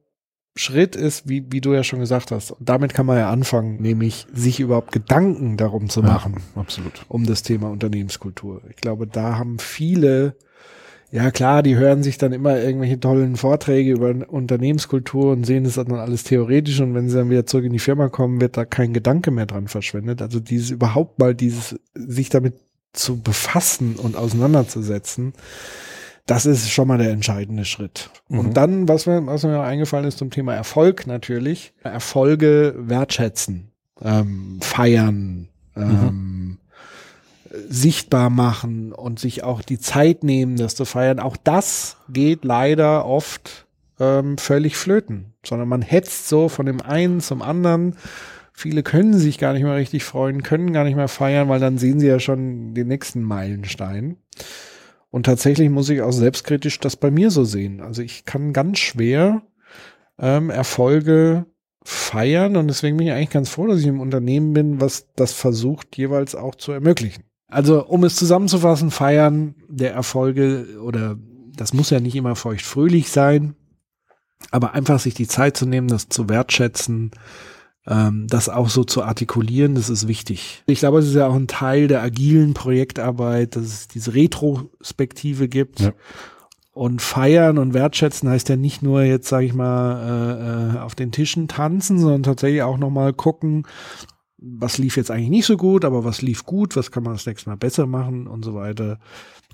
Speaker 4: Schritt ist, wie, wie du ja schon gesagt hast, und damit kann man ja anfangen, nämlich sich überhaupt Gedanken darum zu machen.
Speaker 2: Ja, absolut.
Speaker 4: Um das Thema Unternehmenskultur. Ich glaube, da haben viele, ja klar, die hören sich dann immer irgendwelche tollen Vorträge über Unternehmenskultur und sehen das dann alles theoretisch und wenn sie dann wieder zurück in die Firma kommen, wird da kein Gedanke mehr dran verschwendet. Also dieses überhaupt mal dieses, sich damit zu befassen und auseinanderzusetzen, das ist schon mal der entscheidende Schritt. Mhm. Und dann, was mir, was mir eingefallen ist zum Thema Erfolg natürlich, Erfolge wertschätzen, ähm, feiern, ähm, mhm. sichtbar machen und sich auch die Zeit nehmen, das zu feiern. Auch das geht leider oft ähm, völlig flöten, sondern man hetzt so von dem einen zum anderen. Viele können sich gar nicht mehr richtig freuen, können gar nicht mehr feiern, weil dann sehen sie ja schon den nächsten Meilenstein. Und tatsächlich muss ich auch selbstkritisch das bei mir so sehen. Also ich kann ganz schwer ähm, Erfolge feiern und deswegen bin ich eigentlich ganz froh, dass ich im Unternehmen bin, was das versucht jeweils auch zu ermöglichen. Also um es zusammenzufassen, feiern der Erfolge oder das muss ja nicht immer feucht-fröhlich sein, aber einfach sich die Zeit zu nehmen, das zu wertschätzen, ähm, das auch so zu artikulieren, das ist wichtig. Ich glaube, es ist ja auch ein Teil der agilen Projektarbeit, dass es diese Retrospektive gibt. Ja. Und feiern und wertschätzen heißt ja nicht nur jetzt, sage ich mal, äh, äh, auf den Tischen tanzen, sondern tatsächlich auch nochmal gucken, was lief jetzt eigentlich nicht so gut, aber was lief gut, was kann man das nächste Mal besser machen und so weiter.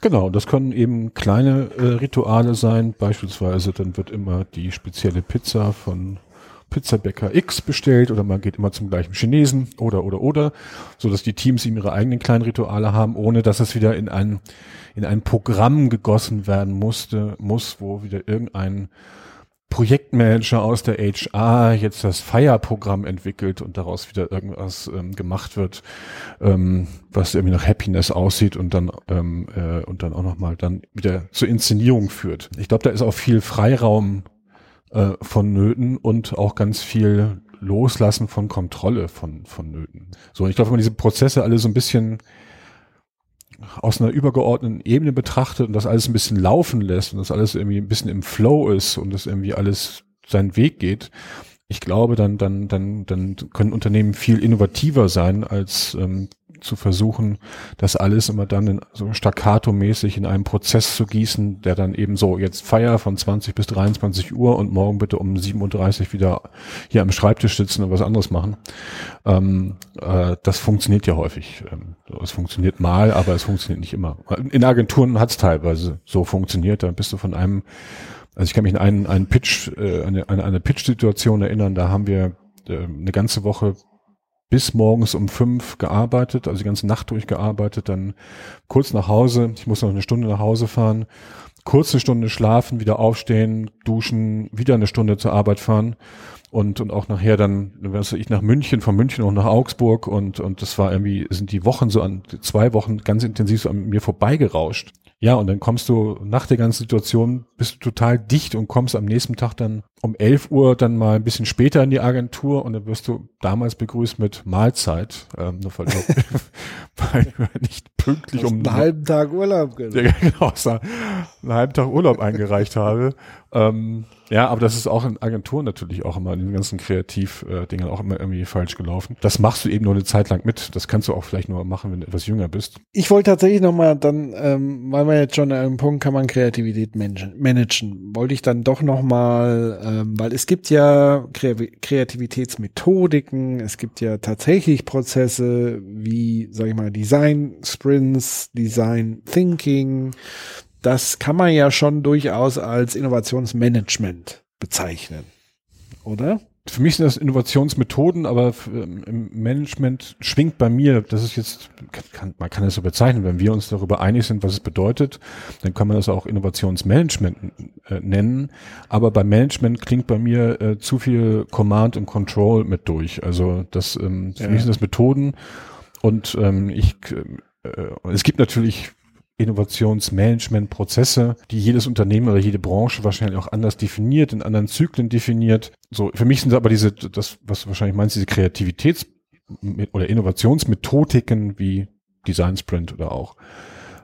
Speaker 2: Genau, das können eben kleine äh, Rituale sein. Beispielsweise dann wird immer die spezielle Pizza von Pizzabäcker X bestellt oder man geht immer zum gleichen Chinesen oder oder oder, so dass die Teams eben ihre eigenen kleinen Rituale haben, ohne dass es wieder in ein in ein Programm gegossen werden musste, muss, wo wieder irgendein Projektmanager aus der HR jetzt das Feierprogramm entwickelt und daraus wieder irgendwas ähm, gemacht wird, ähm, was irgendwie nach Happiness aussieht und dann ähm, äh, und dann auch noch mal dann wieder zur Inszenierung führt. Ich glaube, da ist auch viel Freiraum äh, vonnöten und auch ganz viel Loslassen von Kontrolle von vonnöten. So, ich glaube, wenn man diese Prozesse alle so ein bisschen aus einer übergeordneten Ebene betrachtet und das alles ein bisschen laufen lässt und das alles irgendwie ein bisschen im Flow ist und das irgendwie alles seinen Weg geht, ich glaube, dann, dann, dann, dann können Unternehmen viel innovativer sein als ähm, zu versuchen, das alles immer dann in, so staccato-mäßig in einen Prozess zu gießen, der dann eben so jetzt Feier von 20 bis 23 Uhr und morgen bitte um 37 wieder hier am Schreibtisch sitzen und was anderes machen. Ähm, äh, das funktioniert ja häufig. Ähm, es funktioniert mal, aber es funktioniert nicht immer. In Agenturen hat es teilweise so funktioniert. Da bist du von einem also ich kann mich an einen, einen Pitch, äh, eine, eine, eine Pitch-Situation erinnern, da haben wir äh, eine ganze Woche bis morgens um fünf gearbeitet, also die ganze Nacht durchgearbeitet, dann kurz nach Hause, ich muss noch eine Stunde nach Hause fahren, kurz eine Stunde schlafen, wieder aufstehen, duschen, wieder eine Stunde zur Arbeit fahren und, und auch nachher dann, was ich nach München, von München auch nach Augsburg und, und das war irgendwie, sind die Wochen so an, zwei Wochen ganz intensiv so an mir vorbeigerauscht. Ja, und dann kommst du nach der ganzen Situation, bist du total dicht und kommst am nächsten Tag dann um 11 Uhr dann mal ein bisschen später in die Agentur und dann wirst du damals begrüßt mit Mahlzeit, ähm, nur weil, (laughs) weil wir nicht pünktlich um
Speaker 4: einen halben Tag Urlaub
Speaker 2: genau, genau einen halben Tag Urlaub eingereicht habe. Ähm, ja, aber das ist auch in Agenturen natürlich auch immer in den ganzen Kreativ-Dingen auch immer irgendwie falsch gelaufen. Das machst du eben nur eine Zeit lang mit. Das kannst du auch vielleicht nur machen, wenn du etwas jünger bist.
Speaker 4: Ich wollte tatsächlich nochmal dann, ähm, weil wir jetzt schon an einem Punkt kann man Kreativität managen, wollte ich dann doch nochmal, ähm, weil es gibt ja Kreativitätsmethodiken, es gibt ja tatsächlich Prozesse wie, sag ich mal, Design Sprints, Design Thinking, das kann man ja schon durchaus als Innovationsmanagement bezeichnen, oder?
Speaker 2: Für mich sind das Innovationsmethoden, aber ähm, im Management schwingt bei mir, das ist jetzt, kann, man kann es so bezeichnen, wenn wir uns darüber einig sind, was es bedeutet, dann kann man das auch Innovationsmanagement äh, nennen. Aber beim Management klingt bei mir äh, zu viel Command und Control mit durch. Also das, ähm, für ja. mich sind das Methoden und ähm, ich, äh, es gibt natürlich Innovationsmanagementprozesse, die jedes Unternehmen oder jede Branche wahrscheinlich auch anders definiert, in anderen Zyklen definiert. So, für mich sind aber diese, das, was du wahrscheinlich meinst, diese Kreativitäts- oder Innovationsmethodiken wie Design Sprint oder auch,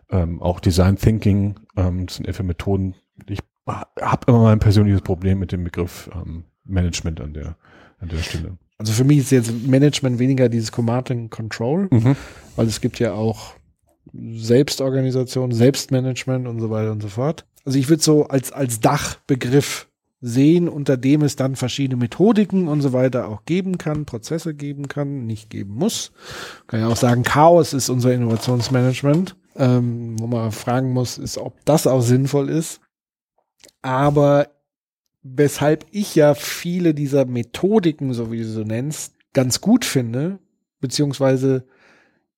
Speaker 2: ähm, auch Design Thinking, ähm, das sind eher für Methoden. Ich habe immer mal ein persönliches Problem mit dem Begriff ähm, Management an der, an der Stelle.
Speaker 4: Also für mich ist jetzt Management weniger dieses Command and Control, mhm. weil es gibt ja auch Selbstorganisation, Selbstmanagement und so weiter und so fort. Also ich würde so als, als Dachbegriff sehen, unter dem es dann verschiedene Methodiken und so weiter auch geben kann, Prozesse geben kann, nicht geben muss. Kann ja auch sagen, Chaos ist unser Innovationsmanagement, ähm, wo man fragen muss, ist, ob das auch sinnvoll ist. Aber weshalb ich ja viele dieser Methodiken, so wie du so nennst, ganz gut finde, beziehungsweise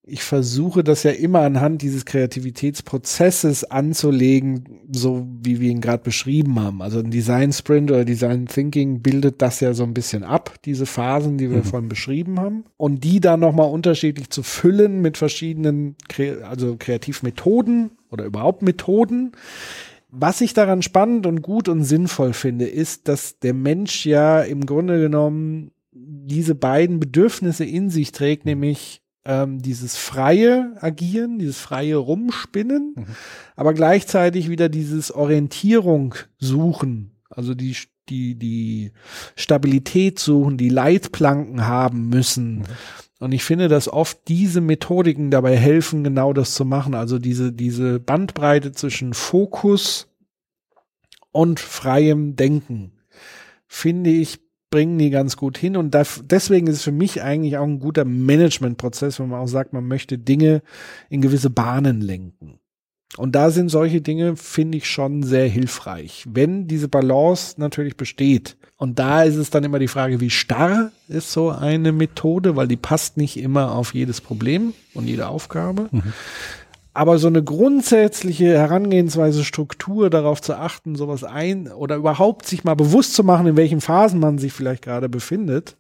Speaker 4: ich versuche das ja immer anhand dieses Kreativitätsprozesses anzulegen, so wie wir ihn gerade beschrieben haben. Also ein Design Sprint oder Design Thinking bildet das ja so ein bisschen ab, diese Phasen, die wir mhm. vorhin beschrieben haben. Und die dann nochmal unterschiedlich zu füllen mit verschiedenen, also Kreativmethoden oder überhaupt Methoden. Was ich daran spannend und gut und sinnvoll finde, ist, dass der Mensch ja im Grunde genommen diese beiden Bedürfnisse in sich trägt, nämlich ähm, dieses freie Agieren, dieses freie Rumspinnen, mhm. aber gleichzeitig wieder dieses Orientierung suchen, also die die die Stabilität suchen, die Leitplanken haben müssen. Mhm. Und ich finde, dass oft diese Methodiken dabei helfen, genau das zu machen. Also diese, diese Bandbreite zwischen Fokus und freiem Denken, finde ich, bringen die ganz gut hin. Und deswegen ist es für mich eigentlich auch ein guter Managementprozess, wenn man auch sagt, man möchte Dinge in gewisse Bahnen lenken. Und da sind solche Dinge, finde ich, schon sehr hilfreich, wenn diese Balance natürlich besteht. Und da ist es dann immer die Frage, wie starr ist so eine Methode, weil die passt nicht immer auf jedes Problem und jede Aufgabe. Mhm. Aber so eine grundsätzliche Herangehensweise, Struktur, darauf zu achten, sowas ein oder überhaupt sich mal bewusst zu machen, in welchen Phasen man sich vielleicht gerade befindet,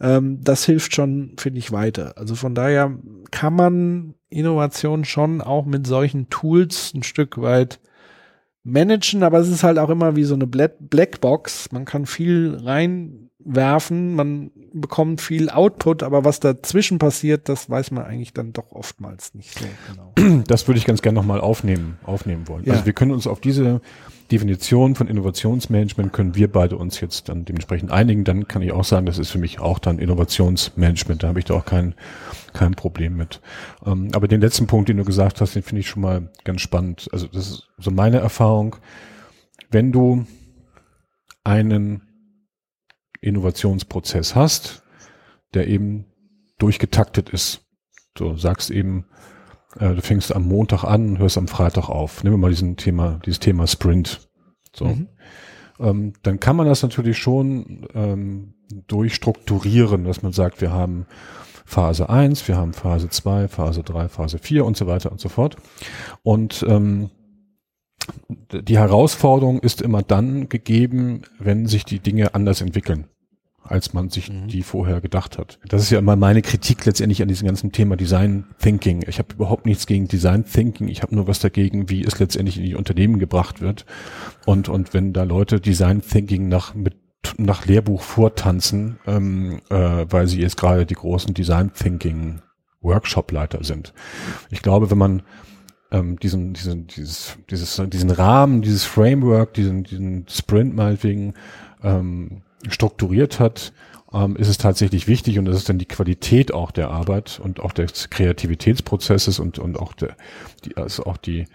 Speaker 4: ähm, das hilft schon, finde ich, weiter. Also von daher kann man Innovation schon auch mit solchen Tools ein Stück weit managen, aber es ist halt auch immer wie so eine Blackbox. Man kann viel reinwerfen, man bekommt viel Output, aber was dazwischen passiert, das weiß man eigentlich dann doch oftmals nicht so
Speaker 2: genau. (clears throat) Das würde ich ganz gerne nochmal aufnehmen, aufnehmen wollen. Ja. Also wir können uns auf diese Definition von Innovationsmanagement können wir beide uns jetzt dann dementsprechend einigen. Dann kann ich auch sagen, das ist für mich auch dann Innovationsmanagement. Da habe ich da auch kein, kein Problem mit. Ähm, aber den letzten Punkt, den du gesagt hast, den finde ich schon mal ganz spannend. Also das ist so meine Erfahrung. Wenn du einen Innovationsprozess hast, der eben durchgetaktet ist. Du sagst eben, äh, du fängst am Montag an hörst am Freitag auf. Nehmen wir mal diesen Thema, dieses Thema Sprint. So. Mhm. Ähm, dann kann man das natürlich schon ähm, durchstrukturieren, dass man sagt, wir haben Phase 1, wir haben Phase 2, Phase 3, Phase 4 und so weiter und so fort. Und ähm, die Herausforderung ist immer dann gegeben, wenn sich die Dinge anders entwickeln als man sich mhm. die vorher gedacht hat. Das ist ja immer meine Kritik letztendlich an diesem ganzen Thema Design Thinking. Ich habe überhaupt nichts gegen Design Thinking. Ich habe nur was dagegen, wie es letztendlich in die Unternehmen gebracht wird. Und und wenn da Leute Design Thinking nach mit nach Lehrbuch vortanzen, ähm, äh, weil sie jetzt gerade die großen Design Thinking Workshop-Leiter sind. Ich glaube, wenn man ähm, diesen, diesen, dieses, dieses, diesen Rahmen, dieses Framework, diesen, diesen Sprint meinetwegen ähm, strukturiert hat, ähm, ist es tatsächlich wichtig und das ist dann die Qualität auch der Arbeit und auch des Kreativitätsprozesses und, und auch der, die, also auch die,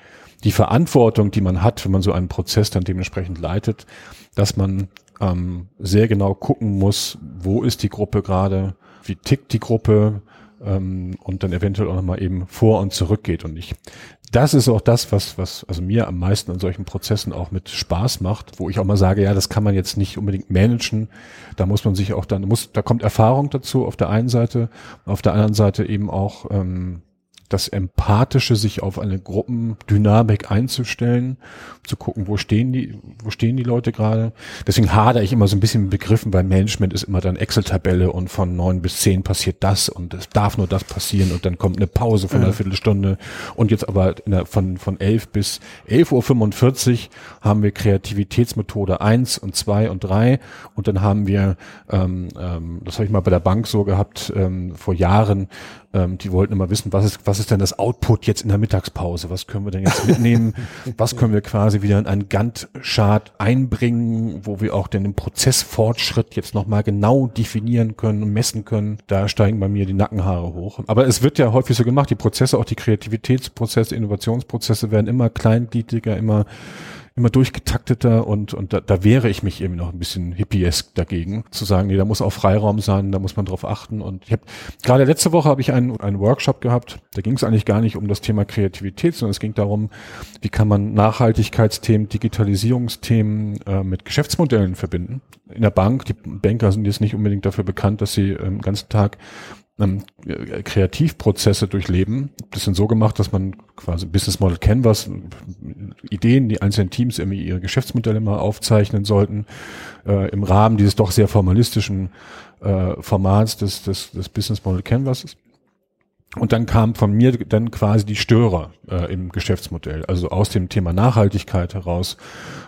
Speaker 2: die Verantwortung, die man hat, wenn man so einen Prozess dann dementsprechend leitet, dass man ähm, sehr genau gucken muss, wo ist die Gruppe gerade, wie tickt die Gruppe, ähm, und dann eventuell auch nochmal eben vor und zurück geht und nicht. Das ist auch das, was, was also mir am meisten an solchen Prozessen auch mit Spaß macht, wo ich auch mal sage, ja, das kann man jetzt nicht unbedingt managen. Da muss man sich auch dann, muss, da kommt Erfahrung dazu auf der einen Seite, auf der anderen Seite eben auch ähm, das Empathische, sich auf eine Gruppendynamik einzustellen, zu gucken, wo stehen die, wo stehen die Leute gerade. Deswegen hadere ich immer so ein bisschen mit Begriffen, weil Management ist immer dann Excel-Tabelle und von neun bis zehn passiert das und es darf nur das passieren und dann kommt eine Pause von einer Viertelstunde. Und jetzt aber der, von, von elf bis elf Uhr fünfundvierzig haben wir Kreativitätsmethode eins und zwei und drei. Und dann haben wir, ähm, ähm, das habe ich mal bei der Bank so gehabt, ähm, vor Jahren, ähm, die wollten immer wissen, was ist, was ist denn das Output jetzt in der Mittagspause? Was können wir denn jetzt mitnehmen? (laughs) was können wir quasi wieder in einen Gantt-Chart einbringen, wo wir auch den Prozessfortschritt jetzt nochmal genau definieren können und messen können? Da steigen bei mir die Nackenhaare hoch. Aber es wird ja häufig so gemacht, die Prozesse, auch die Kreativitätsprozesse, Innovationsprozesse werden immer kleingliedriger, immer immer durchgetakteter und, und da, da wehre ich mich eben noch ein bisschen hippiesk dagegen, zu sagen, nee, da muss auch Freiraum sein, da muss man drauf achten. Und ich habe gerade letzte Woche habe ich einen, einen Workshop gehabt, da ging es eigentlich gar nicht um das Thema Kreativität, sondern es ging darum, wie kann man Nachhaltigkeitsthemen, Digitalisierungsthemen äh, mit Geschäftsmodellen verbinden. In der Bank, die Banker sind jetzt nicht unbedingt dafür bekannt, dass sie ähm, den ganzen Tag ähm, Kreativprozesse durchleben. Das sind so gemacht, dass man quasi Business Model Canvas, Ideen, die einzelnen Teams irgendwie ihre Geschäftsmodelle mal aufzeichnen sollten, äh, im Rahmen dieses doch sehr formalistischen äh, Formats des, des, des Business Model Canvases. Und dann kam von mir dann quasi die Störer äh, im Geschäftsmodell, also aus dem Thema Nachhaltigkeit heraus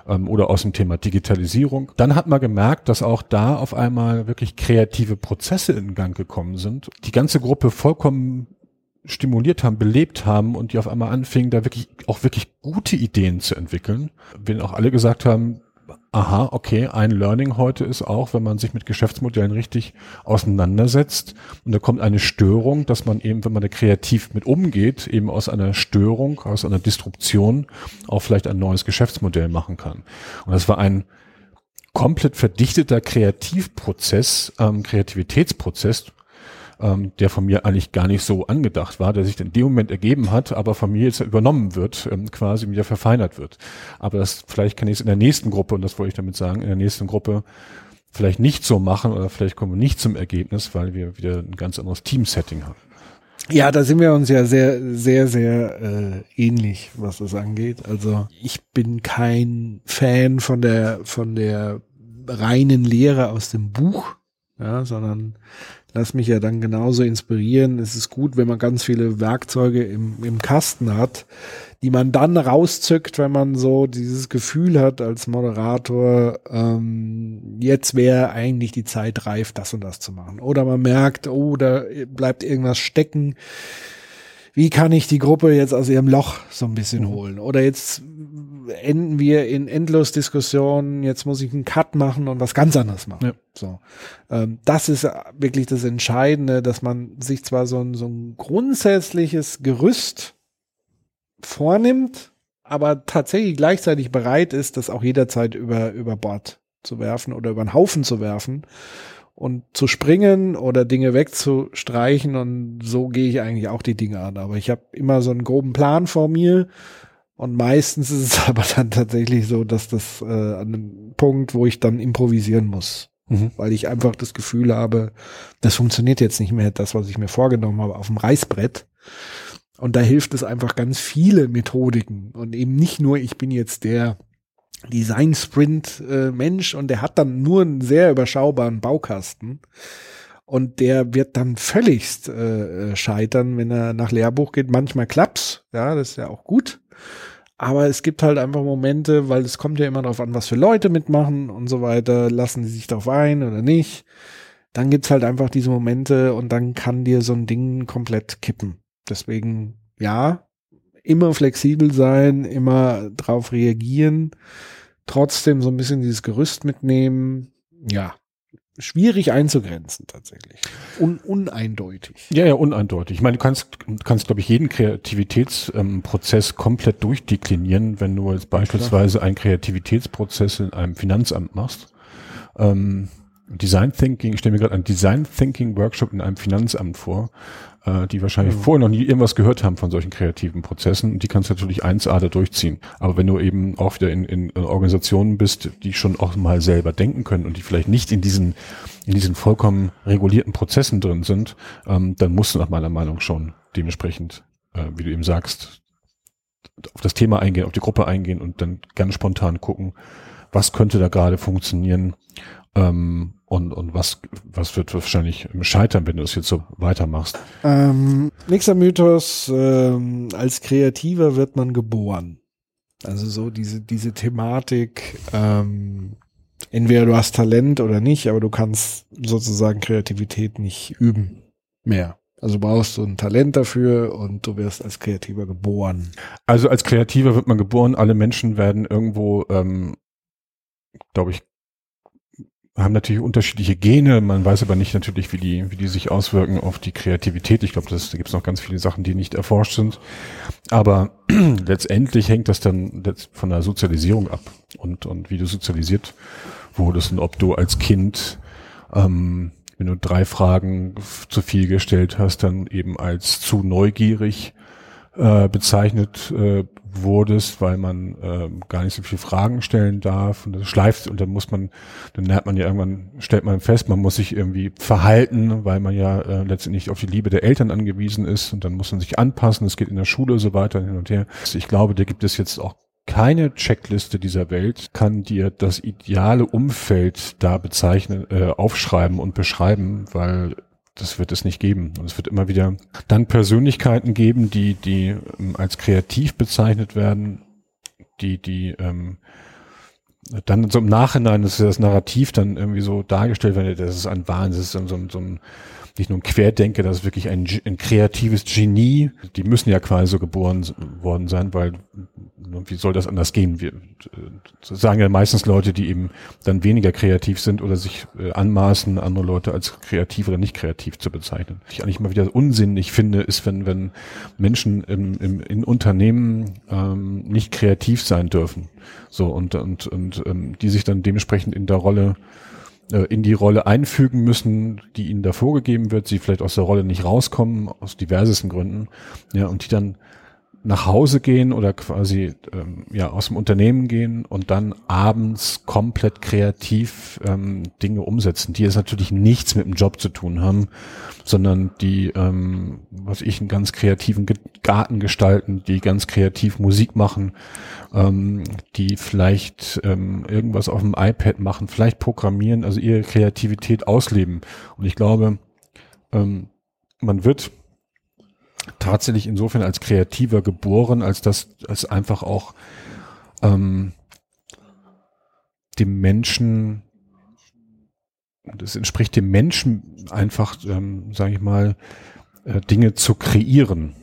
Speaker 2: ähm, oder aus dem Thema Digitalisierung. Dann hat man gemerkt, dass auch da auf einmal wirklich kreative Prozesse in Gang gekommen sind. Die ganze Gruppe vollkommen stimuliert haben, belebt haben und die auf einmal anfingen, da wirklich auch wirklich gute Ideen zu entwickeln. Wenn auch alle gesagt haben, aha, okay, ein Learning heute ist auch, wenn man sich mit Geschäftsmodellen richtig auseinandersetzt und da kommt eine Störung, dass man eben, wenn man da kreativ mit umgeht, eben aus einer Störung, aus einer Disruption auch vielleicht ein neues Geschäftsmodell machen kann. Und das war ein komplett verdichteter Kreativprozess, ähm, Kreativitätsprozess, ähm, der von mir eigentlich gar nicht so angedacht war, der sich in dem Moment ergeben hat, aber von mir jetzt übernommen wird, ähm, quasi wieder verfeinert wird. Aber das vielleicht kann ich es in der nächsten Gruppe, und das wollte ich damit sagen, in der nächsten Gruppe vielleicht nicht so machen oder vielleicht kommen wir nicht zum Ergebnis, weil wir wieder ein ganz anderes Team-Setting haben.
Speaker 4: Ja, da sind wir uns ja sehr, sehr, sehr äh, ähnlich, was das angeht. Also ich bin kein Fan von der von der reinen Lehre aus dem Buch, ja, sondern lass mich ja dann genauso inspirieren. Es ist gut, wenn man ganz viele Werkzeuge im, im Kasten hat, die man dann rauszückt, wenn man so dieses Gefühl hat als Moderator, ähm, jetzt wäre eigentlich die Zeit reif, das und das zu machen. Oder man merkt, oh, da bleibt irgendwas stecken. Wie kann ich die Gruppe jetzt aus ihrem Loch so ein bisschen mhm. holen? Oder jetzt enden wir in endlos Diskussionen, jetzt muss ich einen Cut machen und was ganz anderes machen. Ja. So. Ähm, das ist wirklich das Entscheidende, dass man sich zwar so ein, so ein grundsätzliches Gerüst vornimmt, aber tatsächlich gleichzeitig bereit ist, das auch jederzeit über, über Bord zu werfen oder über den Haufen zu werfen und zu springen oder Dinge wegzustreichen und so gehe ich eigentlich auch die Dinge an. Aber ich habe immer so einen groben Plan vor mir und meistens ist es (laughs) aber dann tatsächlich so, dass das äh, an einem Punkt, wo ich dann improvisieren muss. Mhm. Weil ich einfach das Gefühl habe, das funktioniert jetzt nicht mehr, das, was ich mir vorgenommen habe, auf dem Reißbrett. Und da hilft es einfach ganz viele Methodiken. Und eben nicht nur, ich bin jetzt der Design-Sprint-Mensch äh, und der hat dann nur einen sehr überschaubaren Baukasten. Und der wird dann völligst äh, scheitern, wenn er nach Lehrbuch geht. Manchmal klappt's, ja, das ist ja auch gut. Aber es gibt halt einfach Momente, weil es kommt ja immer darauf an, was für Leute mitmachen und so weiter. Lassen sie sich darauf ein oder nicht? Dann gibt's halt einfach diese Momente und dann kann dir so ein Ding komplett kippen. Deswegen, ja, immer flexibel sein, immer drauf reagieren, trotzdem so ein bisschen dieses Gerüst mitnehmen. Ja, schwierig einzugrenzen tatsächlich. Un uneindeutig.
Speaker 2: Ja, ja, uneindeutig. Ich meine, du kannst, kannst glaube ich, jeden Kreativitätsprozess ähm, komplett durchdeklinieren, wenn du jetzt beispielsweise einen Kreativitätsprozess in einem Finanzamt machst. Ähm, Design Thinking, ich stelle mir gerade einen Design Thinking Workshop in einem Finanzamt vor, äh, die wahrscheinlich mhm. vorher noch nie irgendwas gehört haben von solchen kreativen Prozessen. Und die kannst du natürlich 1A da durchziehen. Aber wenn du eben auch wieder in, in Organisationen bist, die schon auch mal selber denken können und die vielleicht nicht in diesen, in diesen vollkommen regulierten Prozessen drin sind, ähm, dann musst du nach meiner Meinung schon dementsprechend äh, wie du eben sagst, auf das Thema eingehen, auf die Gruppe eingehen und dann ganz spontan gucken, was könnte da gerade funktionieren ähm, und, und was, was wird wahrscheinlich scheitern, wenn du es jetzt so weitermachst.
Speaker 4: Ähm, nächster Mythos, ähm, als Kreativer wird man geboren. Also so diese, diese Thematik, ähm, entweder du hast Talent oder nicht, aber du kannst sozusagen Kreativität nicht üben mehr. Also brauchst du ein Talent dafür und du wirst als Kreativer geboren.
Speaker 2: Also als Kreativer wird man geboren, alle Menschen werden irgendwo, ähm, glaube ich, haben natürlich unterschiedliche Gene, man weiß aber nicht natürlich, wie die, wie die sich auswirken auf die Kreativität. Ich glaube, da gibt es noch ganz viele Sachen, die nicht erforscht sind. Aber (clears throat) letztendlich hängt das dann von der Sozialisierung ab und, und wie du sozialisiert wurdest und ob du als Kind ähm, wenn du drei Fragen zu viel gestellt hast, dann eben als zu neugierig äh, bezeichnet äh, wurdest, weil man äh, gar nicht so viele Fragen stellen darf und das schleift und dann muss man, dann lernt man ja irgendwann, stellt man fest, man muss sich irgendwie verhalten, weil man ja äh, letztendlich auf die Liebe der Eltern angewiesen ist und dann muss man sich anpassen, es geht in der Schule so weiter hin und her. Ich glaube, da gibt es jetzt auch keine Checkliste dieser Welt kann dir das ideale Umfeld da bezeichnen, äh, aufschreiben und beschreiben, weil das wird es nicht geben. Und es wird immer wieder dann Persönlichkeiten geben, die, die ähm, als kreativ bezeichnet werden, die, die ähm, dann so im Nachhinein ist das Narrativ dann irgendwie so dargestellt wird, das ist ein Wahnsinn, das so, so, so ein nicht nur ein Querdenker, das ist wirklich ein, ein kreatives Genie. Die müssen ja quasi so geboren worden sein, weil wie soll das anders gehen? Wir sagen ja meistens Leute, die eben dann weniger kreativ sind oder sich äh, anmaßen, andere Leute als kreativ oder nicht kreativ zu bezeichnen. Was ich eigentlich mal wieder unsinnig finde, ist, wenn, wenn Menschen im, im, in Unternehmen ähm, nicht kreativ sein dürfen. So und, und, und ähm, die sich dann dementsprechend in der Rolle in die Rolle einfügen müssen, die ihnen da vorgegeben wird, sie vielleicht aus der Rolle nicht rauskommen, aus diversesten Gründen, ja, und die dann nach Hause gehen oder quasi ähm, ja aus dem Unternehmen gehen und dann abends komplett kreativ ähm, Dinge umsetzen, die jetzt natürlich nichts mit dem Job zu tun haben, sondern die, ähm, was ich, einen ganz kreativen Garten gestalten, die ganz kreativ Musik machen, ähm, die vielleicht ähm, irgendwas auf dem iPad machen, vielleicht programmieren, also ihre Kreativität ausleben. Und ich glaube, ähm, man wird tatsächlich insofern als Kreativer geboren, als dass es einfach auch ähm, dem Menschen, das entspricht dem Menschen einfach, ähm, sage ich mal, äh, Dinge zu kreieren.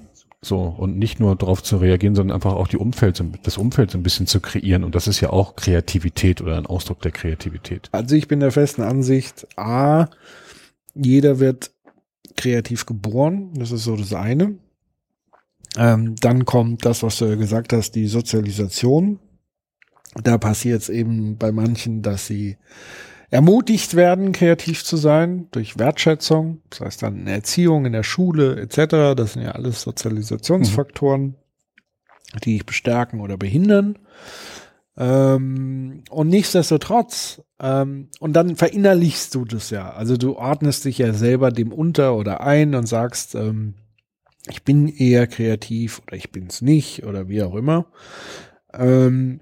Speaker 2: So, und nicht nur darauf zu reagieren, sondern einfach auch die Umfeld, das Umfeld so ein bisschen zu kreieren. Und das ist ja auch Kreativität oder ein Ausdruck der Kreativität.
Speaker 4: Also ich bin der festen Ansicht, A, jeder wird kreativ geboren. Das ist so das eine. Ähm, dann kommt das, was du gesagt hast, die Sozialisation. Da passiert es eben bei manchen, dass sie ermutigt werden, kreativ zu sein durch Wertschätzung, das heißt dann in Erziehung, in der Schule etc. Das sind ja alles Sozialisationsfaktoren, mhm. die dich bestärken oder behindern. Ähm, und nichtsdestotrotz, ähm, und dann verinnerlichst du das ja. Also du ordnest dich ja selber dem unter oder ein und sagst, ähm, ich bin eher kreativ oder ich bin's nicht oder wie auch immer. Ähm,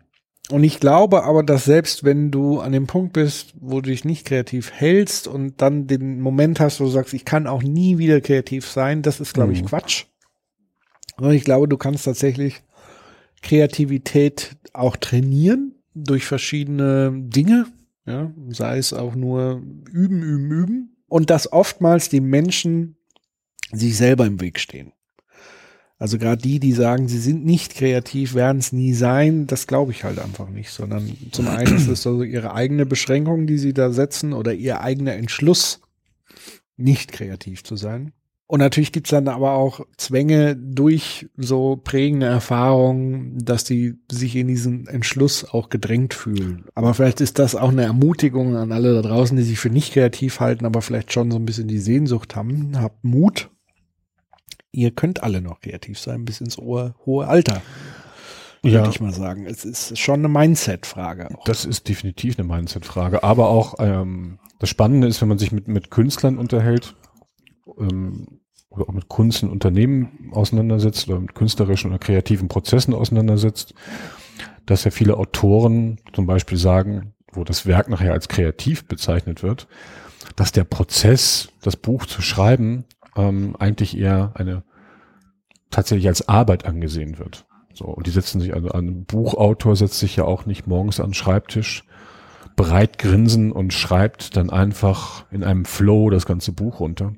Speaker 4: und ich glaube aber, dass selbst wenn du an dem Punkt bist, wo du dich nicht kreativ hältst und dann den Moment hast, wo du sagst, ich kann auch nie wieder kreativ sein, das ist, glaube ich, mhm. Quatsch. Und ich glaube, du kannst tatsächlich Kreativität auch trainieren durch verschiedene Dinge, ja, sei es auch nur üben, üben, üben. Und dass oftmals die Menschen sich selber im Weg stehen. Also gerade die, die sagen, sie sind nicht kreativ, werden es nie sein, das glaube ich halt einfach nicht, sondern zum einen ist es so ihre eigene Beschränkung, die sie da setzen oder ihr eigener Entschluss, nicht kreativ zu sein. Und natürlich gibt's dann aber auch Zwänge durch so prägende Erfahrungen, dass die sich in diesen Entschluss auch gedrängt fühlen. Aber vielleicht ist das auch eine Ermutigung an alle da draußen, die sich für nicht kreativ halten, aber vielleicht schon so ein bisschen die Sehnsucht haben. Habt Mut, ihr könnt alle noch kreativ sein bis ins hohe, Alter. Ja. Würde ich mal sagen. Es ist schon eine Mindset-Frage.
Speaker 2: Das ist definitiv eine Mindset-Frage. Aber auch ähm, das Spannende ist, wenn man sich mit, mit Künstlern unterhält, ähm, oder auch mit Kunst in Unternehmen auseinandersetzt oder mit künstlerischen oder kreativen Prozessen auseinandersetzt, dass ja viele Autoren zum Beispiel sagen, wo das Werk nachher als kreativ bezeichnet wird, dass der Prozess, das Buch zu schreiben, ähm, eigentlich eher eine tatsächlich als Arbeit angesehen wird. So, und die setzen sich, also ein Buchautor setzt sich ja auch nicht morgens an den Schreibtisch, breit grinsen und schreibt dann einfach in einem Flow das ganze Buch runter.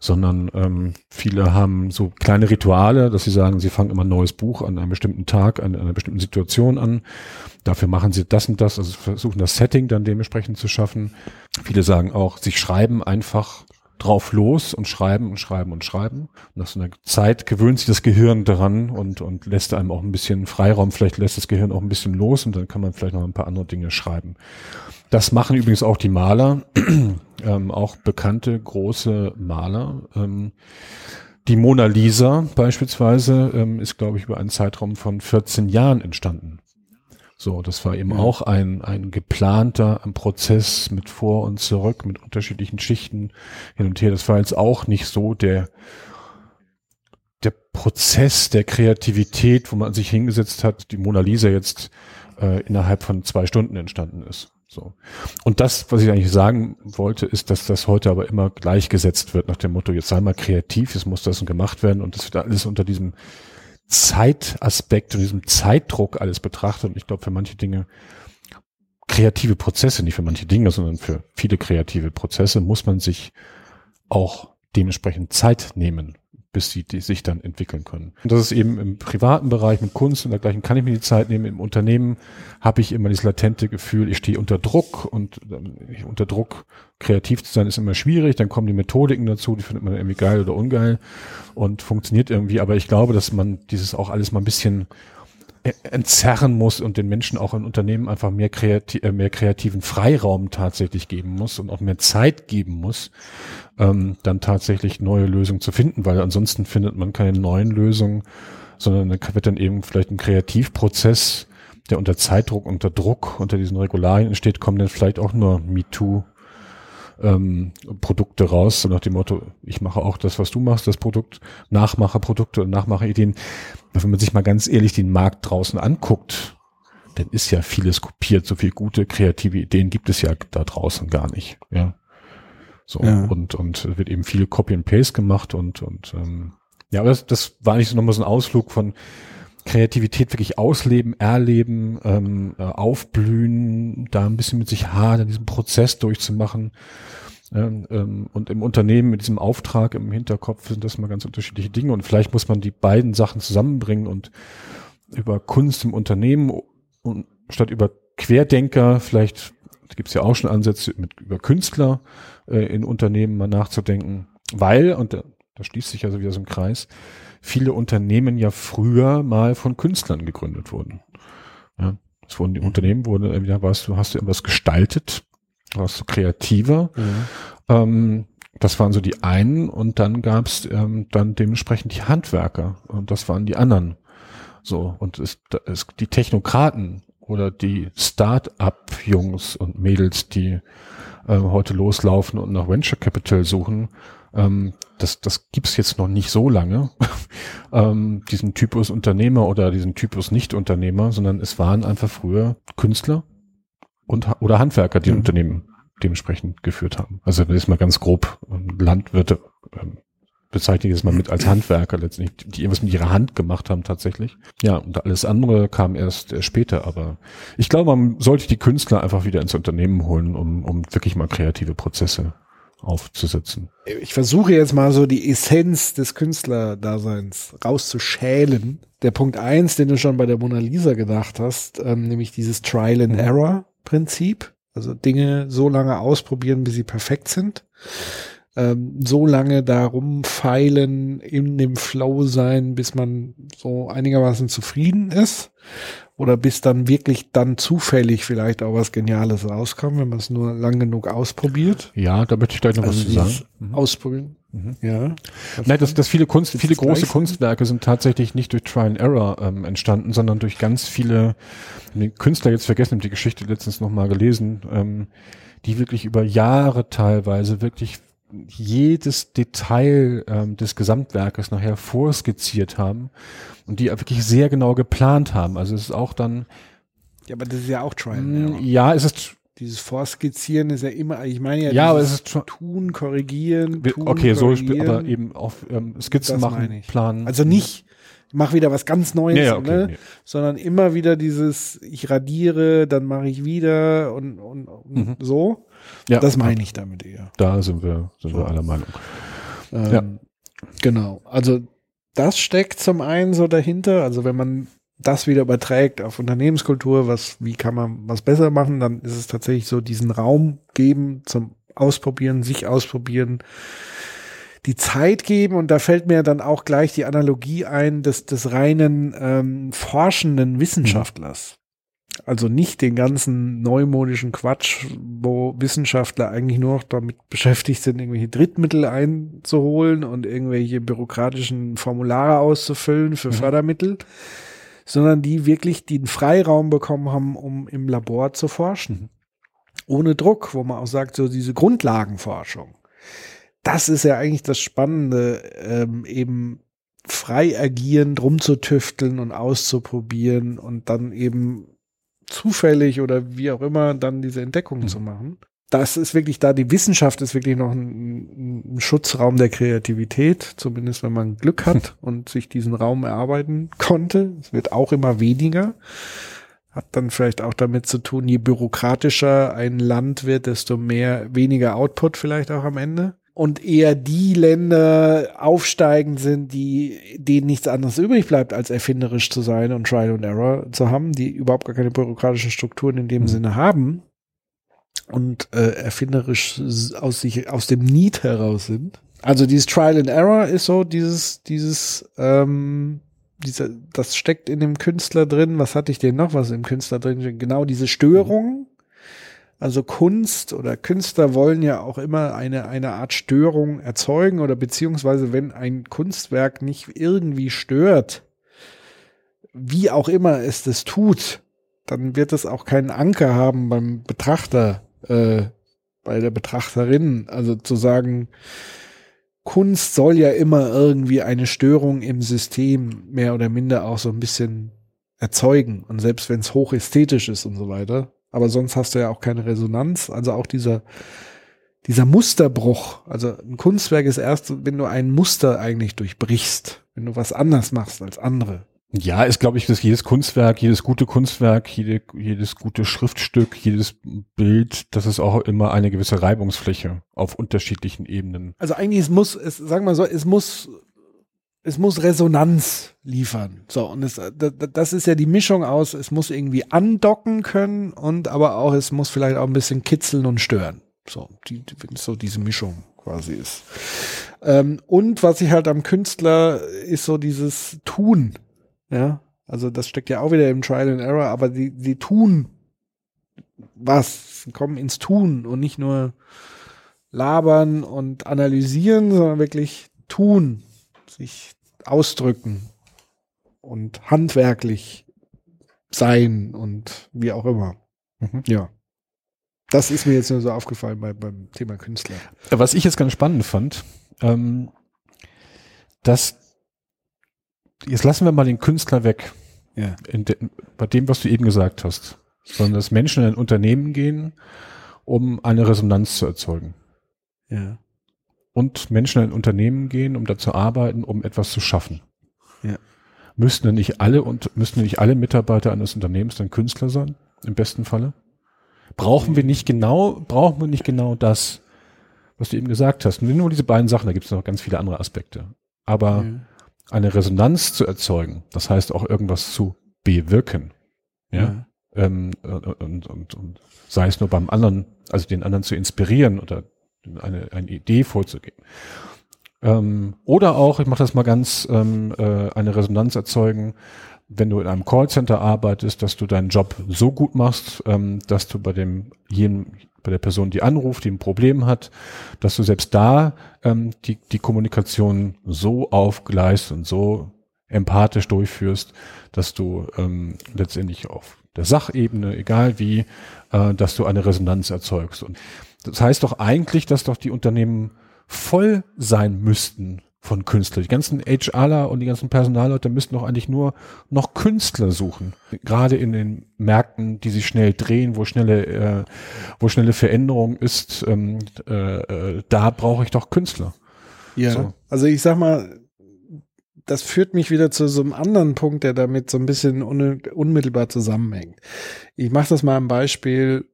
Speaker 2: Sondern ähm, viele haben so kleine Rituale, dass sie sagen, sie fangen immer ein neues Buch an einem bestimmten Tag, an einer bestimmten Situation an. Dafür machen sie das und das, also versuchen das Setting dann dementsprechend zu schaffen. Viele sagen auch, sie schreiben einfach drauf los und schreiben und schreiben und schreiben. Nach so einer Zeit gewöhnt sich das Gehirn daran und, und lässt einem auch ein bisschen Freiraum. Vielleicht lässt das Gehirn auch ein bisschen los und dann kann man vielleicht noch ein paar andere Dinge schreiben. Das machen übrigens auch die Maler, (clears throat) ähm, auch bekannte große Maler. Ähm, die Mona Lisa beispielsweise ähm, ist, glaube ich, über einen Zeitraum von 14 Jahren entstanden. So, das war eben ja. auch ein, ein geplanter ein Prozess mit vor und zurück, mit unterschiedlichen Schichten hin und her. Das war jetzt auch nicht so der, der Prozess der Kreativität, wo man sich hingesetzt hat, die Mona Lisa jetzt äh, innerhalb von zwei Stunden entstanden ist. So. Und das, was ich eigentlich sagen wollte, ist, dass das heute aber immer gleichgesetzt wird nach dem Motto, jetzt sei mal kreativ, jetzt muss das gemacht werden und das wird alles unter diesem Zeitaspekt und diesem Zeitdruck alles betrachtet. Und ich glaube, für manche Dinge, kreative Prozesse, nicht für manche Dinge, sondern für viele kreative Prozesse muss man sich auch dementsprechend Zeit nehmen bis sie die sich dann entwickeln können. Und das ist eben im privaten Bereich mit Kunst und dergleichen kann ich mir die Zeit nehmen. Im Unternehmen habe ich immer dieses latente Gefühl, ich stehe unter Druck und ähm, unter Druck kreativ zu sein ist immer schwierig. Dann kommen die Methodiken dazu, die findet man irgendwie geil oder ungeil und funktioniert irgendwie. Aber ich glaube, dass man dieses auch alles mal ein bisschen entzerren muss und den Menschen auch in Unternehmen einfach mehr, kreati äh, mehr kreativen Freiraum tatsächlich geben muss und auch mehr Zeit geben muss, ähm, dann tatsächlich neue Lösungen zu finden, weil ansonsten findet man keine neuen Lösungen, sondern dann wird dann eben vielleicht ein Kreativprozess, der unter Zeitdruck, unter Druck, unter diesen Regularien entsteht, kommen dann vielleicht auch nur MeToo ähm, Produkte raus, so nach dem Motto, ich mache auch das, was du machst, das Produkt, Nachmacherprodukte und Nachmacherideen. Wenn man sich mal ganz ehrlich den Markt draußen anguckt, dann ist ja vieles kopiert. So viel gute kreative Ideen gibt es ja da draußen gar nicht. Ja. So, ja. und, und wird eben viel Copy and Paste gemacht und, und ähm, ja, aber das, das war nicht so nochmal so ein Ausflug von Kreativität wirklich ausleben, erleben, ähm, äh, aufblühen, da ein bisschen mit sich hadern, diesen Prozess durchzumachen. Ähm, und im Unternehmen mit diesem Auftrag im Hinterkopf sind das mal ganz unterschiedliche Dinge. Und vielleicht muss man die beiden Sachen zusammenbringen und über Kunst im Unternehmen und statt über Querdenker, vielleicht gibt es ja auch schon Ansätze, mit über Künstler äh, in Unternehmen mal nachzudenken, weil, und da, da schließt sich also wieder so ein Kreis, viele Unternehmen ja früher mal von Künstlern gegründet wurden. Ja, es wurden die mhm. Unternehmen wurden, entweder warst du, hast du irgendwas gestaltet, warst du kreativer. Mhm. Ähm, das waren so die einen und dann gab es ähm, dann dementsprechend die Handwerker und das waren die anderen. So, und es, es, die Technokraten oder die Start-up-Jungs und Mädels, die äh, heute loslaufen und nach Venture Capital suchen, ähm, das, das gibt's jetzt noch nicht so lange, (laughs) ähm, diesen Typus Unternehmer oder diesen Typus Nicht-Unternehmer, sondern es waren einfach früher Künstler und oder Handwerker, die mhm. Unternehmen dementsprechend geführt haben. Also das ist mal ganz grob ähm, Landwirte ähm, bezeichne ich es mal mit als Handwerker letztendlich, die irgendwas mit ihrer Hand gemacht haben tatsächlich. Ja, und alles andere kam erst äh, später, aber ich glaube, man sollte die Künstler einfach wieder ins Unternehmen holen, um, um wirklich mal kreative Prozesse aufzusetzen.
Speaker 4: Ich versuche jetzt mal so die Essenz des Künstlerdaseins rauszuschälen. Der Punkt eins, den du schon bei der Mona Lisa gedacht hast, ähm, nämlich dieses Trial and Error Prinzip. Also Dinge so lange ausprobieren, bis sie perfekt sind. Ähm, so lange darum feilen, in dem Flow sein, bis man so einigermaßen zufrieden ist oder bis dann wirklich dann zufällig vielleicht auch was Geniales rauskommt, wenn man es nur lang genug ausprobiert.
Speaker 2: Ja, da möchte ich gleich noch also was zu sagen.
Speaker 4: Mhm. Ausprobieren. Mhm.
Speaker 2: Ja. Nein, das, das viele Kunst, viele große Kunstwerke sind tatsächlich nicht durch Try and Error ähm, entstanden, sondern durch ganz viele den Künstler jetzt vergessen, habe die Geschichte letztens noch mal gelesen, ähm, die wirklich über Jahre teilweise wirklich jedes Detail ähm, des Gesamtwerkes nachher vorskizziert haben und die wirklich sehr genau geplant haben. Also es ist auch dann
Speaker 4: Ja, aber das ist ja auch Trial and
Speaker 2: mh,
Speaker 4: Error.
Speaker 2: ja, es ist
Speaker 4: Dieses Vorskizzieren ist ja immer, ich meine ja,
Speaker 2: ja, aber es ist schon
Speaker 4: tun, korrigieren, tun,
Speaker 2: okay, so
Speaker 4: korrigieren.
Speaker 2: aber eben auf ähm, Skizzen machen, planen.
Speaker 4: Also nicht, ich mach wieder was ganz Neues,
Speaker 2: ja, okay,
Speaker 4: ne?
Speaker 2: nee.
Speaker 4: sondern immer wieder dieses, ich radiere, dann mache ich wieder und, und, und
Speaker 2: Mhm.
Speaker 4: so.
Speaker 2: ja,
Speaker 4: Das meine ich damit eher.
Speaker 2: Da sind wir, sind
Speaker 4: So.
Speaker 2: wir aller Meinung.
Speaker 4: Ähm,
Speaker 2: Ja.
Speaker 4: Genau. Also das steckt zum einen so dahinter. Also wenn man das wieder überträgt auf Unternehmenskultur, was, wie kann man was besser machen, dann ist es tatsächlich so diesen Raum geben zum Ausprobieren, sich ausprobieren, die Zeit geben und da fällt mir dann auch gleich die Analogie ein des, des reinen ähm, forschenden Wissenschaftlers. Also nicht den ganzen neumodischen Quatsch, wo Wissenschaftler eigentlich nur noch damit beschäftigt sind, irgendwelche Drittmittel einzuholen und irgendwelche bürokratischen Formulare auszufüllen für
Speaker 2: Mhm.
Speaker 4: Fördermittel, sondern die wirklich den Freiraum bekommen haben, um im Labor zu forschen. Ohne Druck, wo man auch sagt, so diese Grundlagenforschung. Das ist ja eigentlich das Spannende, ähm, eben frei agierend rumzutüfteln und auszuprobieren und dann eben zufällig oder wie auch immer dann diese Entdeckungen
Speaker 2: Mhm.
Speaker 4: zu machen. Das ist wirklich da, die Wissenschaft ist wirklich noch ein, ein Schutzraum der Kreativität, zumindest wenn man Glück hat (laughs) und sich diesen Raum erarbeiten konnte. Es wird auch immer weniger. Hat dann vielleicht auch damit zu tun, je bürokratischer ein Land wird, desto mehr, weniger Output vielleicht auch am Ende. Und eher die Länder aufsteigend sind, die, denen nichts anderes übrig bleibt, als erfinderisch zu sein und Trial and Error zu haben, die überhaupt gar keine bürokratischen Strukturen in dem
Speaker 2: Mhm.
Speaker 4: Sinne haben und äh, erfinderisch aus sich, aus dem Need heraus sind. Also dieses Trial and Error ist so dieses, dieses, ähm, dieser, das steckt in dem Künstler drin. Was hatte ich denn noch, was im Künstler drin? Genau diese Störung. Also Kunst oder Künstler wollen ja auch immer eine, eine Art Störung erzeugen oder beziehungsweise wenn ein Kunstwerk nicht irgendwie stört, wie auch immer es das tut, dann wird es auch keinen Anker haben beim Betrachter, äh, bei der Betrachterin. Also zu sagen, Kunst soll ja immer irgendwie eine Störung im System mehr oder minder auch so ein bisschen erzeugen. Und selbst wenn es hochästhetisch ist und so weiter. Aber sonst hast du ja auch keine Resonanz. Also auch dieser, dieser Musterbruch. Also ein Kunstwerk ist erst, wenn du ein Muster eigentlich durchbrichst. Wenn du was anders machst als andere.
Speaker 2: Ja, ist glaube ich, dass jedes Kunstwerk, jedes gute Kunstwerk, jede, jedes gute Schriftstück, jedes Bild, das ist auch immer eine gewisse Reibungsfläche auf unterschiedlichen Ebenen.
Speaker 4: Also eigentlich es muss, es, sagen wir so, es muss, es muss Resonanz liefern. So, und es, da- da- das ist ja die Mischung aus, es muss irgendwie andocken können und aber auch, es muss vielleicht auch ein bisschen kitzeln und stören. So, die, wenn es so diese Mischung quasi ist. Ähm, und was ich halt am Künstler ist so dieses Tun. Ja, also das steckt ja auch wieder im Trial and Error, aber die, die tun was, kommen ins Tun und nicht nur labern und analysieren, sondern wirklich tun, sich ausdrücken und handwerklich sein und wie auch immer.
Speaker 2: Mhm.
Speaker 4: Ja. Das ist mir jetzt nur so aufgefallen bei, beim Thema Künstler.
Speaker 2: Was ich jetzt ganz spannend fand, ähm, dass jetzt lassen wir mal den Künstler weg,
Speaker 4: Ja.
Speaker 2: de, bei dem, was du eben gesagt hast, sondern dass Menschen in ein Unternehmen gehen, um eine Resonanz zu erzeugen.
Speaker 4: Ja.
Speaker 2: Und Menschen in ein Unternehmen gehen, um da zu arbeiten, um etwas zu schaffen.
Speaker 4: Ja.
Speaker 2: Müssten denn nicht alle und müssten nicht alle Mitarbeiter eines Unternehmens dann Künstler sein? Im besten Falle? Brauchen wir nicht genau, brauchen wir nicht genau das, was du eben gesagt hast? Nur diese beiden Sachen, da gibt es noch ganz viele andere Aspekte. Aber
Speaker 4: Ja.
Speaker 2: Eine Resonanz zu erzeugen, das heißt auch irgendwas zu bewirken. Ja. Ähm, und, und, und, sei es nur beim anderen, also den anderen zu inspirieren oder eine, eine Idee vorzugeben. Ähm, oder auch, ich mache das mal ganz, ähm, äh, eine Resonanz erzeugen, wenn du in einem Callcenter arbeitest, dass du deinen Job so gut machst, ähm, dass du bei dem jedem, bei der Person, die anruft, die ein Problem hat, dass du selbst da ähm, die, die Kommunikation so aufgleist und so empathisch durchführst, dass du ähm, letztendlich auf der Sachebene, egal wie, äh, dass du eine Resonanz erzeugst. Und das heißt doch eigentlich, dass doch die Unternehmen voll sein müssten von Künstlern. Die ganzen HRler und die ganzen Personalleute müssten doch eigentlich nur noch Künstler suchen. Gerade in den Märkten, die sich schnell drehen, wo schnelle, äh, wo schnelle Veränderung ist, ähm, äh, äh, da brauche ich doch Künstler.
Speaker 4: Ja,
Speaker 2: So.
Speaker 4: also ich sag mal, das führt mich wieder zu so einem anderen Punkt, der damit so ein bisschen un unmittelbar zusammenhängt. Ich mache das mal am Beispiel,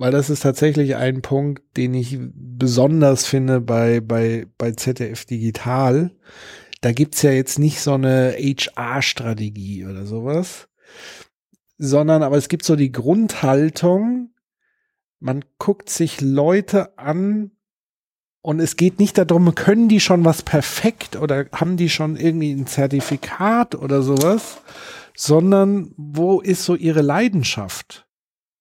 Speaker 4: weil das ist tatsächlich ein Punkt, den ich besonders finde bei, bei, bei ZDF Digital. Da gibt's ja jetzt nicht so eine HR-Strategie oder sowas, sondern aber es gibt so die Grundhaltung, man guckt sich Leute an, und es geht nicht darum, können die schon was perfekt oder haben die schon irgendwie ein Zertifikat oder sowas, sondern wo ist so ihre Leidenschaft?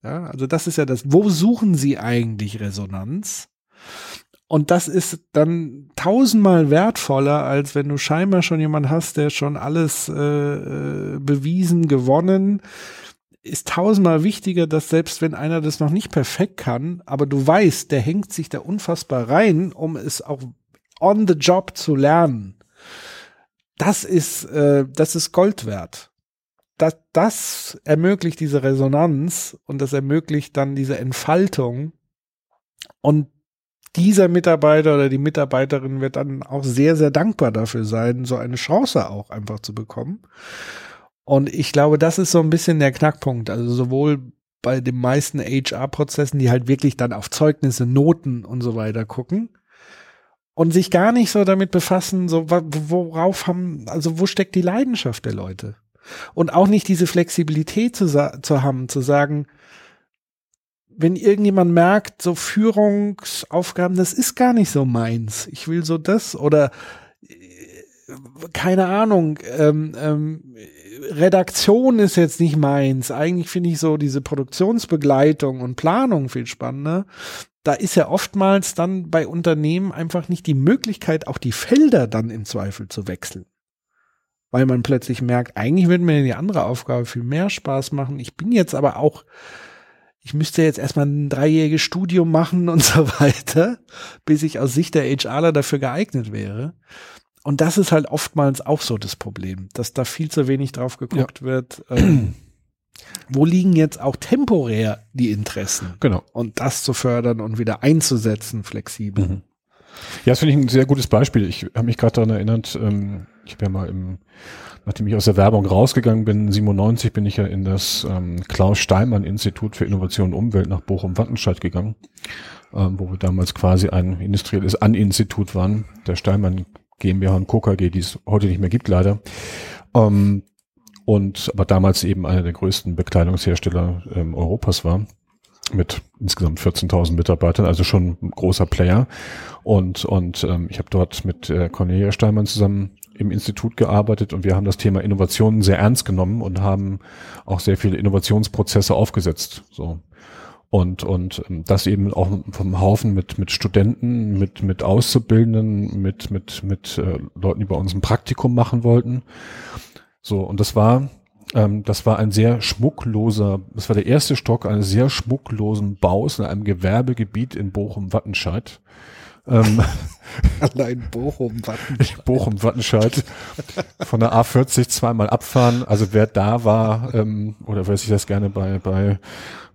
Speaker 4: Ja, also das ist ja das, wo suchen sie eigentlich Resonanz? Und das ist dann tausendmal wertvoller, als wenn du scheinbar schon jemand hast, der schon alles äh, äh, bewiesen, gewonnen, ist tausendmal wichtiger, dass selbst wenn einer das noch nicht perfekt kann, aber du weißt, der hängt sich da unfassbar rein, um es auch on the job zu lernen. Das ist, äh, das ist Gold wert. Das, das ermöglicht diese Resonanz und das ermöglicht dann diese Entfaltung. Und dieser Mitarbeiter oder die Mitarbeiterin wird dann auch sehr, sehr dankbar dafür sein, so eine Chance auch einfach zu bekommen. Und ich glaube, das ist so ein bisschen der Knackpunkt. Also sowohl bei den meisten HR-Prozessen, die halt wirklich dann auf Zeugnisse, Noten und so weiter gucken und sich gar nicht so damit befassen, so worauf haben, also wo steckt die Leidenschaft der Leute? Und auch nicht diese Flexibilität zu, zu haben, zu sagen, wenn irgendjemand merkt, so Führungsaufgaben, das ist gar nicht so meins. Ich will so das oder äh, keine Ahnung, ähm, ähm, Redaktion ist jetzt nicht meins. Eigentlich finde ich so diese Produktionsbegleitung und Planung viel spannender. Da ist ja oftmals dann bei Unternehmen einfach nicht die Möglichkeit, auch die Felder dann im Zweifel zu wechseln. Weil man plötzlich merkt, eigentlich würde mir die andere Aufgabe viel mehr Spaß machen. Ich bin jetzt aber auch, ich müsste jetzt erstmal ein dreijähriges Studium machen und (laughs) so weiter, bis ich aus Sicht der HRler dafür geeignet wäre. Und das ist halt oftmals auch so das Problem, dass da viel zu wenig drauf geguckt wird. Ähm, (clears throat) wo liegen jetzt auch temporär die Interessen?
Speaker 2: Genau.
Speaker 4: Und das zu fördern und wieder einzusetzen, flexibel.
Speaker 2: Mhm. Ja, das finde ich ein sehr gutes Beispiel. Ich habe mich gerade daran erinnert, ähm, ich habe ja mal im, nachdem ich aus der Werbung rausgegangen bin, 97 bin ich ja in das ähm, Klaus Steinmann Institut für Innovation und Umwelt nach Bochum-Wattenscheid gegangen, ähm, wo wir damals quasi ein industrielles An-Institut waren, der Steinmann GmbH und Co. KG, die es heute nicht mehr gibt leider. Ähm, und aber damals eben einer der größten Bekleidungshersteller ähm, Europas war mit insgesamt 14.000 Mitarbeitern, also schon ein großer Player. Und, und ähm, ich habe dort mit äh, Cornelia Steinmann zusammen im Institut gearbeitet und wir haben das Thema Innovationen sehr ernst genommen und haben auch sehr viele Innovationsprozesse aufgesetzt. So. Und, und ähm, das eben auch vom Haufen mit, mit Studenten, mit, mit Auszubildenden, mit, mit, mit äh, Leuten, die bei uns ein Praktikum machen wollten. So, und das war, ähm, das war ein sehr schmuckloser, das war der erste Stock eines sehr schmucklosen Baus in einem Gewerbegebiet in Bochum-Wattenscheid. Ähm, (laughs)
Speaker 4: Allein Bochum, Wattenscheid. (laughs)
Speaker 2: Bochum-Wattenscheid von der A40 zweimal abfahren. Also wer da war ähm, oder wer sich das gerne bei, bei,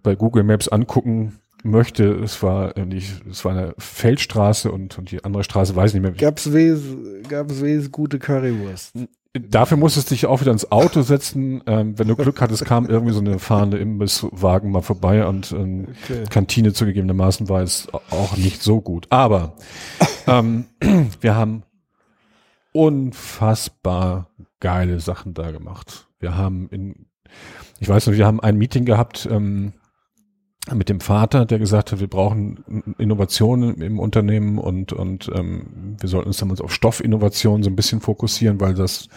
Speaker 2: bei Google Maps angucken möchte, es war, äh, nicht, es war eine Feldstraße und, und die andere Straße weiß ich nicht mehr.
Speaker 4: Gab's wes, gab's wes gute Currywurst.
Speaker 2: Dafür musstest du dich auch wieder ins Auto setzen. Ähm, wenn du Glück hattest, kam irgendwie so eine fahrende Imbisswagen mal vorbei und ähm,
Speaker 4: Okay.
Speaker 2: Kantine zugegebenermaßen war es auch nicht so gut. Aber ähm, (clears throat) wir haben unfassbar geile Sachen da gemacht. Wir haben in, ich weiß noch, wir haben ein Meeting gehabt ähm, mit dem Vater, der gesagt hat, wir brauchen Innovationen im Unternehmen und, und ähm, wir sollten uns damals auf Stoffinnovation so ein bisschen fokussieren, weil das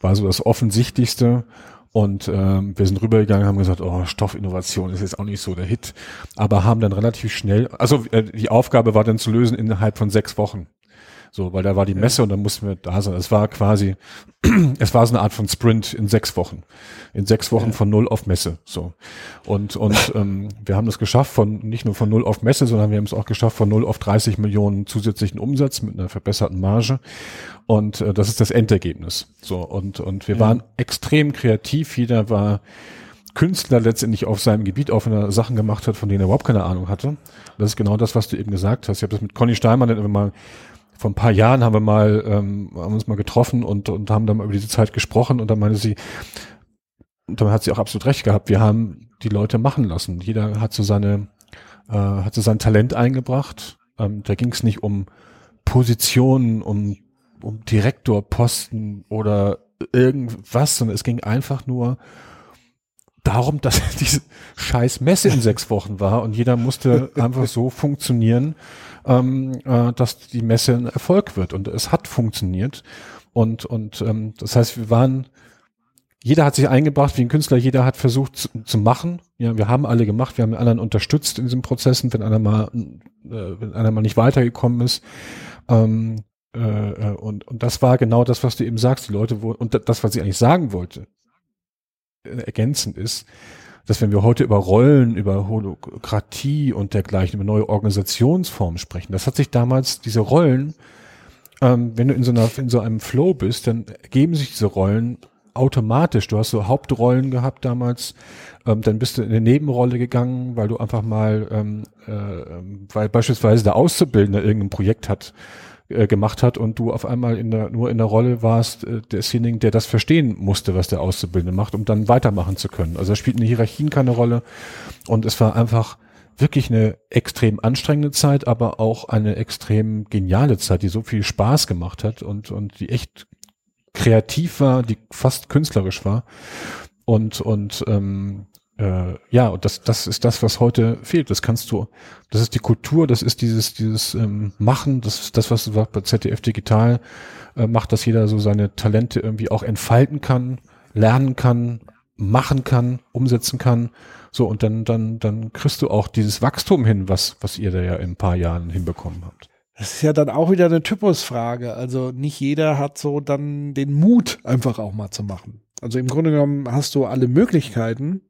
Speaker 2: war so das Offensichtlichste. Und ähm, wir sind rübergegangen, haben gesagt, oh, Stoffinnovation ist jetzt auch nicht so der Hit, aber haben dann relativ schnell, also äh, die Aufgabe war dann zu lösen innerhalb von sechs Wochen. So, weil da war die Messe und dann mussten wir da sein. Es war quasi, (clears throat) es war so eine Art von Sprint in sechs Wochen. In sechs Wochen ja. von null auf Messe. So. Und, und (laughs) ähm, wir haben das geschafft von nicht nur von null auf Messe, sondern wir haben es auch geschafft von null auf 30 Millionen zusätzlichen Umsatz mit einer verbesserten Marge. Und äh, das ist das Endergebnis. So, und, und wir ja. waren extrem kreativ. Jeder war Künstler letztendlich auf seinem Gebiet auf einer Sachen gemacht hat, von denen er überhaupt keine Ahnung hatte. Das ist genau das, was du eben gesagt hast. Ich habe das mit Conny Steinmann dann immer mal vor ein paar Jahren haben wir mal ähm, haben uns mal getroffen und und haben dann mal über diese Zeit gesprochen und dann meinte sie und dann hat sie auch absolut recht gehabt. Wir haben die Leute machen lassen. Jeder hat so seine äh, hat so sein Talent eingebracht. Ähm, da ging es nicht um Positionen, um um Direktorposten oder irgendwas, sondern es ging einfach nur darum, (laughs) dass diese scheiß Messe in sechs Wochen war und jeder musste (laughs) einfach so funktionieren, ähm, äh, dass die Messe ein Erfolg wird. Und es hat funktioniert. Und, und ähm, das heißt, wir waren, jeder hat sich eingebracht wie ein Künstler, jeder hat versucht zu, zu machen. Ja, wir haben alle gemacht, wir haben anderen unterstützt in diesen Prozessen, wenn einer mal, äh, wenn einer mal nicht weitergekommen ist. Ähm, äh, äh und, und das war genau das, was du eben sagst. Die Leute, wo, und das, was ich eigentlich sagen wollte, ergänzend ist, dass wenn wir heute über Rollen, über Holokratie und dergleichen, über neue Organisationsformen sprechen, das hat sich damals, diese Rollen, ähm, wenn du in so, einer, in so einem Flow bist, dann ergeben sich diese Rollen automatisch. Du hast so Hauptrollen gehabt damals, ähm, dann bist du in eine Nebenrolle gegangen, weil du einfach mal, ähm, äh, weil beispielsweise der Auszubildende irgendein Projekt hat, äh, gemacht hat und du auf einmal in der, nur in der Rolle warst äh, desjenigen, der das verstehen musste, was der Auszubildende macht, um dann weitermachen zu können. Also da spielten die Hierarchien keine Rolle und es war einfach wirklich eine extrem anstrengende Zeit, aber auch eine extrem geniale Zeit, die so viel Spaß gemacht hat und, und die echt kreativ war, die fast künstlerisch war. Und, und ähm, äh, ja, und das, das ist das, was heute fehlt. Das kannst du, das ist die Kultur, das ist dieses, dieses ähm, Machen, das ist das, was bei ZDF Digital äh, macht, dass jeder so seine Talente irgendwie auch entfalten kann, lernen kann, machen kann, umsetzen kann. So, und dann, dann, dann kriegst du auch dieses Wachstum hin, was, was ihr da ja in ein paar Jahren hinbekommen habt.
Speaker 4: Das ist ja dann auch wieder eine Typusfrage. Also nicht jeder hat so dann den Mut, einfach auch mal zu machen. Also im Grunde genommen hast du alle Möglichkeiten,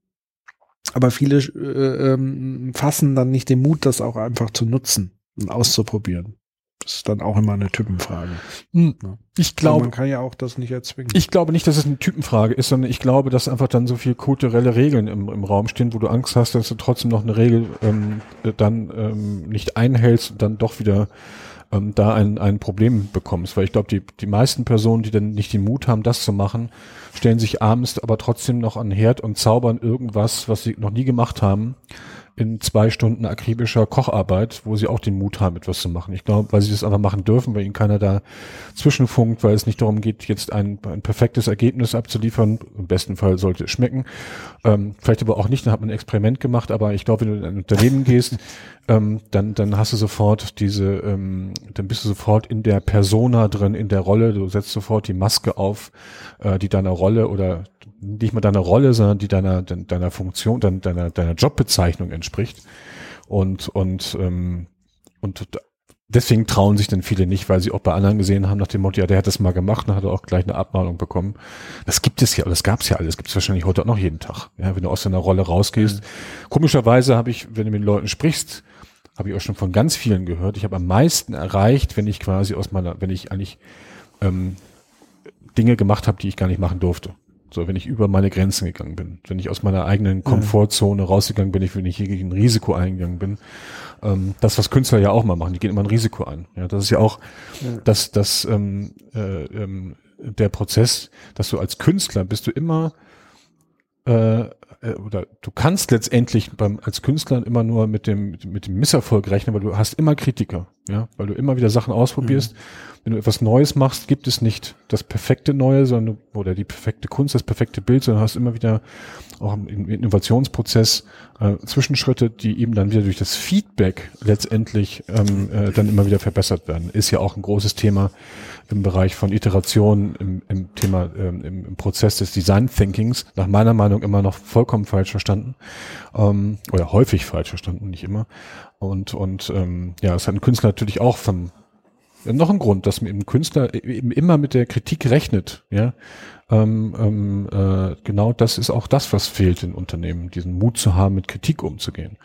Speaker 4: aber viele äh, ähm, fassen dann nicht den Mut, das auch einfach zu nutzen und auszuprobieren. Das ist dann auch immer eine Typenfrage.
Speaker 2: Hm. Ich glaube,
Speaker 4: man kann ja auch das nicht erzwingen.
Speaker 2: Ich glaube nicht, dass es eine Typenfrage ist, sondern ich glaube, dass einfach dann so viel kulturelle Regeln im, im Raum stehen, wo du Angst hast, dass du trotzdem noch eine Regel ähm, dann ähm, nicht einhältst und dann doch wieder ähm, da ein, ein Problem bekommst. Weil ich glaube, die, die meisten Personen, die dann nicht den Mut haben, das zu machen, stellen sich abends aber trotzdem noch an den Herd und zaubern irgendwas, was sie noch nie gemacht haben, in zwei Stunden akribischer Kocharbeit, wo sie auch den Mut haben, etwas zu machen. Ich glaube, weil sie das einfach machen dürfen, weil ihnen keiner da zwischenfunkt, weil es nicht darum geht, jetzt ein, ein perfektes Ergebnis abzuliefern. Im besten Fall sollte es schmecken. Ähm, vielleicht aber auch nicht, dann hat man ein Experiment gemacht, aber ich glaube, wenn du in ein Unternehmen gehst, (laughs) ähm, dann, dann hast du sofort diese, ähm, dann bist du sofort in der Persona drin, in der Rolle, du setzt sofort die Maske auf, äh, die deiner Rolle oder nicht mal deiner Rolle, sondern die deiner, deiner Funktion, deiner, deiner Jobbezeichnung entspricht. Und, und, ähm, und deswegen trauen sich dann viele nicht, weil sie auch bei anderen gesehen haben, nach dem Motto, ja, der hat das mal gemacht und hat auch gleich eine Abmahnung bekommen. Das gibt es ja, das gab es ja alles, gibt es wahrscheinlich heute auch noch jeden Tag. Ja, wenn du aus deiner Rolle rausgehst. Mhm. Komischerweise habe ich, wenn du mit den Leuten sprichst, habe ich auch schon von ganz vielen gehört. Ich habe am meisten erreicht, wenn ich quasi aus meiner, wenn ich eigentlich ähm, Dinge gemacht habe, die ich gar nicht machen durfte. So, wenn ich über meine Grenzen gegangen bin, wenn ich aus meiner eigenen Komfortzone rausgegangen bin, wenn ich wirklich ein Risiko eingegangen bin. Ähm, das, was Künstler ja auch mal machen, die gehen immer ein Risiko ein. Ja, das ist ja auch ja. das, das ähm, äh, ähm, der Prozess, dass du als Künstler bist du immer äh, äh, oder du kannst letztendlich beim, als Künstler immer nur mit dem, mit dem Misserfolg rechnen, weil du hast immer Kritiker, ja, weil du immer wieder Sachen ausprobierst. Mhm. Wenn du etwas Neues machst, gibt es nicht das perfekte Neue, sondern oder die perfekte Kunst, das perfekte Bild, sondern hast immer wieder auch im Innovationsprozess äh, Zwischenschritte, die eben dann wieder durch das Feedback letztendlich ähm, äh, dann immer wieder verbessert werden. Ist ja auch ein großes Thema im Bereich von Iteration, im, im Thema, ähm, im, im, Prozess des Design Thinkings, nach meiner Meinung immer noch vollkommen falsch verstanden. Ähm, oder häufig falsch verstanden, nicht immer. Und, und ähm, ja, es hat ein Künstler natürlich auch vom noch ein Grund, dass ein Künstler eben immer mit der Kritik rechnet, ja. Ähm, ähm, äh, genau das ist auch das, was fehlt in Unternehmen, diesen Mut zu haben, mit Kritik umzugehen.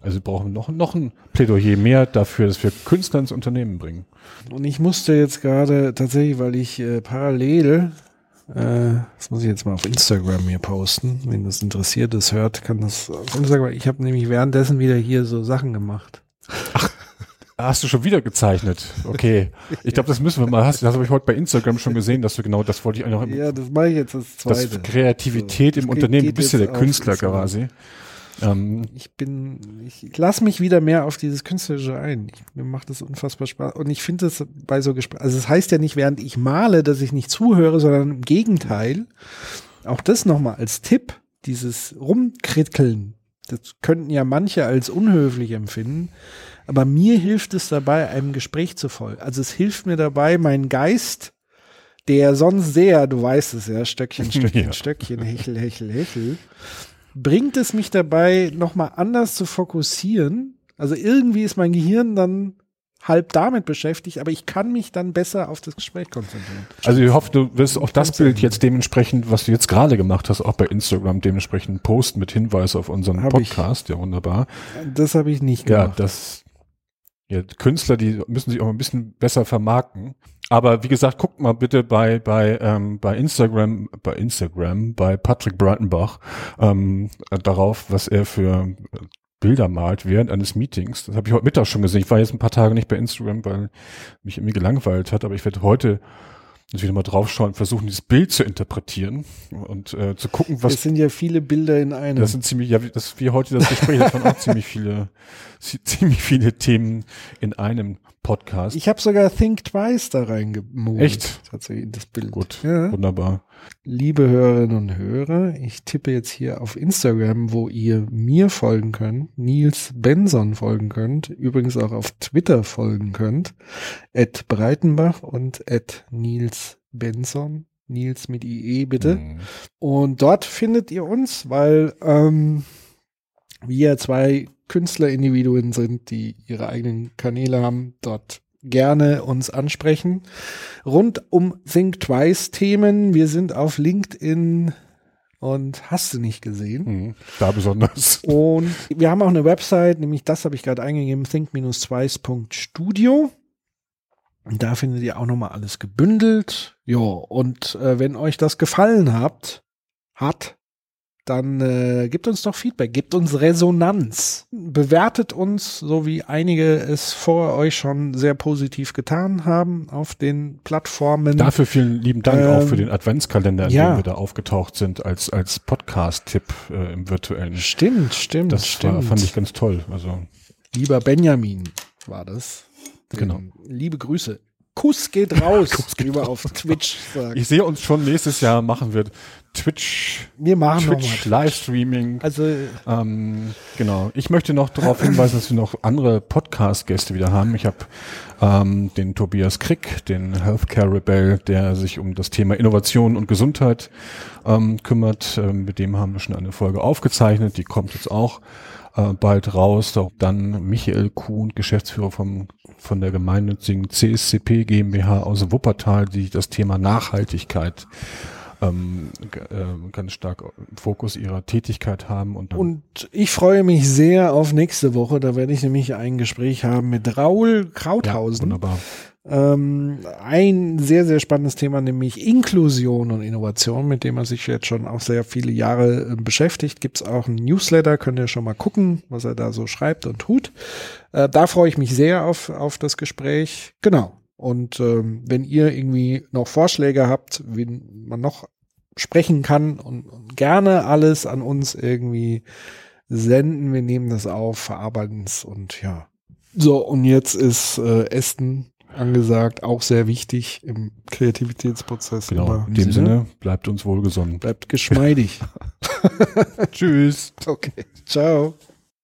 Speaker 2: Also wir brauchen noch, noch ein Plädoyer mehr dafür, dass wir Künstler ins Unternehmen bringen.
Speaker 4: Und ich musste jetzt gerade tatsächlich, weil ich äh, parallel, äh, das muss ich jetzt mal auf Instagram hier posten, wenn das interessiert ist, hört, kann das auf Instagram. Ich habe nämlich währenddessen wieder hier so Sachen gemacht.
Speaker 2: Hast du schon wieder gezeichnet? Okay. Ich glaube, das müssen wir mal. Hast, das habe ich heute bei Instagram schon gesehen, dass du genau das wollte ich eigentlich noch.
Speaker 4: Ja, das mache ich jetzt als zweite.
Speaker 2: Das Kreativität
Speaker 4: So,
Speaker 2: im
Speaker 4: das
Speaker 2: Unternehmen. Du
Speaker 4: geht
Speaker 2: bist ja der Künstler quasi. Ähm,
Speaker 4: Ich bin, ich lass mich wieder mehr auf dieses Künstlerische ein. Ich, mir macht das unfassbar Spaß. Und ich finde es bei so Gesprächen, also es heißt ja nicht, während ich male, dass ich nicht zuhöre, sondern im Gegenteil. Auch das nochmal als Tipp, dieses Rumkritteln. Das könnten ja manche als unhöflich empfinden. Aber mir hilft es dabei, einem Gespräch zu folgen. Also es hilft mir dabei, meinen Geist, der sonst sehr, du weißt es ja, Stöckchen, (laughs) Stöckchen,
Speaker 2: Ja.
Speaker 4: Stöckchen, Hechel, Hechel, Hechel, bringt es mich dabei, nochmal anders zu fokussieren. Also irgendwie ist mein Gehirn dann halb damit beschäftigt, aber ich kann mich dann besser auf das Gespräch konzentrieren.
Speaker 2: also ich hoffe, du wirst auch das Bild jetzt dementsprechend, was du jetzt gerade gemacht hast, auch bei Instagram dementsprechend posten mit Hinweis auf unseren
Speaker 4: Hab ich.
Speaker 2: Podcast. Ja, wunderbar.
Speaker 4: Das habe ich nicht
Speaker 2: Ja,
Speaker 4: gemacht.
Speaker 2: das, ja, Künstler, die müssen sich auch ein bisschen besser vermarkten. Aber wie gesagt, guckt mal bitte bei, bei, ähm, bei Instagram, bei Instagram, bei Patrick Breitenbach, ähm, äh, darauf, was er für Bilder malt während eines Meetings. Das habe ich heute Mittag schon gesehen. Ich war jetzt ein paar Tage nicht bei Instagram, weil mich irgendwie gelangweilt hat, aber ich werde heute natürlich mal draufschauen und versuchen, dieses Bild zu interpretieren und äh, zu gucken, was
Speaker 4: es sind ja viele Bilder in einem.
Speaker 2: das sind ziemlich, ja, das wie heute das Gespräch, das waren auch ziemlich viele, zi- ziemlich viele Themen in einem Podcast.
Speaker 4: ich habe sogar Think Twice da reingemalt.
Speaker 2: Echt?
Speaker 4: Tatsächlich in das Bild.
Speaker 2: Gut,
Speaker 4: Ja.
Speaker 2: wunderbar.
Speaker 4: Liebe Hörerinnen und Hörer, ich tippe jetzt hier auf Instagram, wo ihr mir folgen könnt, Nils Benson folgen könnt, übrigens auch auf Twitter folgen könnt, at Breitenbach und at Nils Benson, Nils mit IE bitte.
Speaker 2: Mhm.
Speaker 4: Und dort findet ihr uns, weil ähm, wir zwei Künstlerindividuen sind, die ihre eigenen Kanäle haben, dort gerne uns ansprechen. Rund um Think Twice Themen. Wir sind auf LinkedIn und hast du nicht gesehen.
Speaker 2: Mhm. Da besonders.
Speaker 4: Und wir haben auch eine Website, nämlich das habe ich gerade eingegeben, think-twice.studio. Und da findet ihr auch nochmal alles gebündelt. Ja, und äh, wenn euch das gefallen habt, hat, dann äh, gebt uns doch Feedback, gebt uns Resonanz, bewertet uns, so wie einige es vor euch schon sehr positiv getan haben auf den Plattformen.
Speaker 2: Dafür vielen lieben Dank auch
Speaker 4: Ähm,
Speaker 2: für den Adventskalender, in
Speaker 4: ja.
Speaker 2: dem wir da aufgetaucht sind als, als Podcast-Tipp äh, im virtuellen.
Speaker 4: Stimmt, stimmt,
Speaker 2: Das
Speaker 4: stimmt.
Speaker 2: war, fand ich ganz toll. Also
Speaker 4: Lieber Benjamin war das.
Speaker 2: Genau.
Speaker 4: Ähm, Liebe Grüße. Kuss geht raus, (laughs)
Speaker 2: Kuss geht
Speaker 4: wie man
Speaker 2: raus.
Speaker 4: auf Twitch sagt.
Speaker 2: ich sehe uns schon nächstes Jahr machen wir Twitch,
Speaker 4: Wir machen
Speaker 2: Twitch. Livestreaming.
Speaker 4: Also,
Speaker 2: Ähm, genau. Ich möchte noch darauf hinweisen, dass wir noch andere Podcast-Gäste wieder haben. Ich habe ähm, den Tobias Krick, den Healthcare Rebel, der sich um das Thema Innovation und Gesundheit ähm, kümmert. Ähm, mit dem haben wir schon eine Folge aufgezeichnet. Die kommt jetzt auch äh, bald raus. Dann Michael Kuhn, Geschäftsführer vom, von der gemeinnützigen CSCP GmbH aus Wuppertal, die das Thema Nachhaltigkeit ähm, äh, ganz stark im Fokus ihrer Tätigkeit haben. Und,
Speaker 4: und ich freue mich sehr auf nächste Woche. Da werde ich nämlich ein Gespräch haben mit Raul
Speaker 2: ja,
Speaker 4: Krauthausen.
Speaker 2: wunderbar.
Speaker 4: Ähm, ein sehr, sehr spannendes Thema, nämlich Inklusion und Innovation, mit dem er sich jetzt schon auch sehr viele Jahre äh, beschäftigt. Gibt's auch einen Newsletter, könnt ihr schon mal gucken, was er da so schreibt und tut. Äh, da freue ich mich sehr auf, auf das Gespräch. Genau. Und ähm, wenn ihr irgendwie noch Vorschläge habt, wen man noch sprechen kann und, und gerne alles an uns irgendwie senden. Wir nehmen das auf, verarbeiten es und ja. So, und jetzt ist äh, Essen angesagt, auch sehr wichtig im Kreativitätsprozess.
Speaker 2: Genau.
Speaker 4: immer.
Speaker 2: In dem Sinne, bleibt uns wohlgesonnen.
Speaker 4: Bleibt geschmeidig. (laughs) (laughs)
Speaker 2: Tschüss.
Speaker 4: okay, ciao.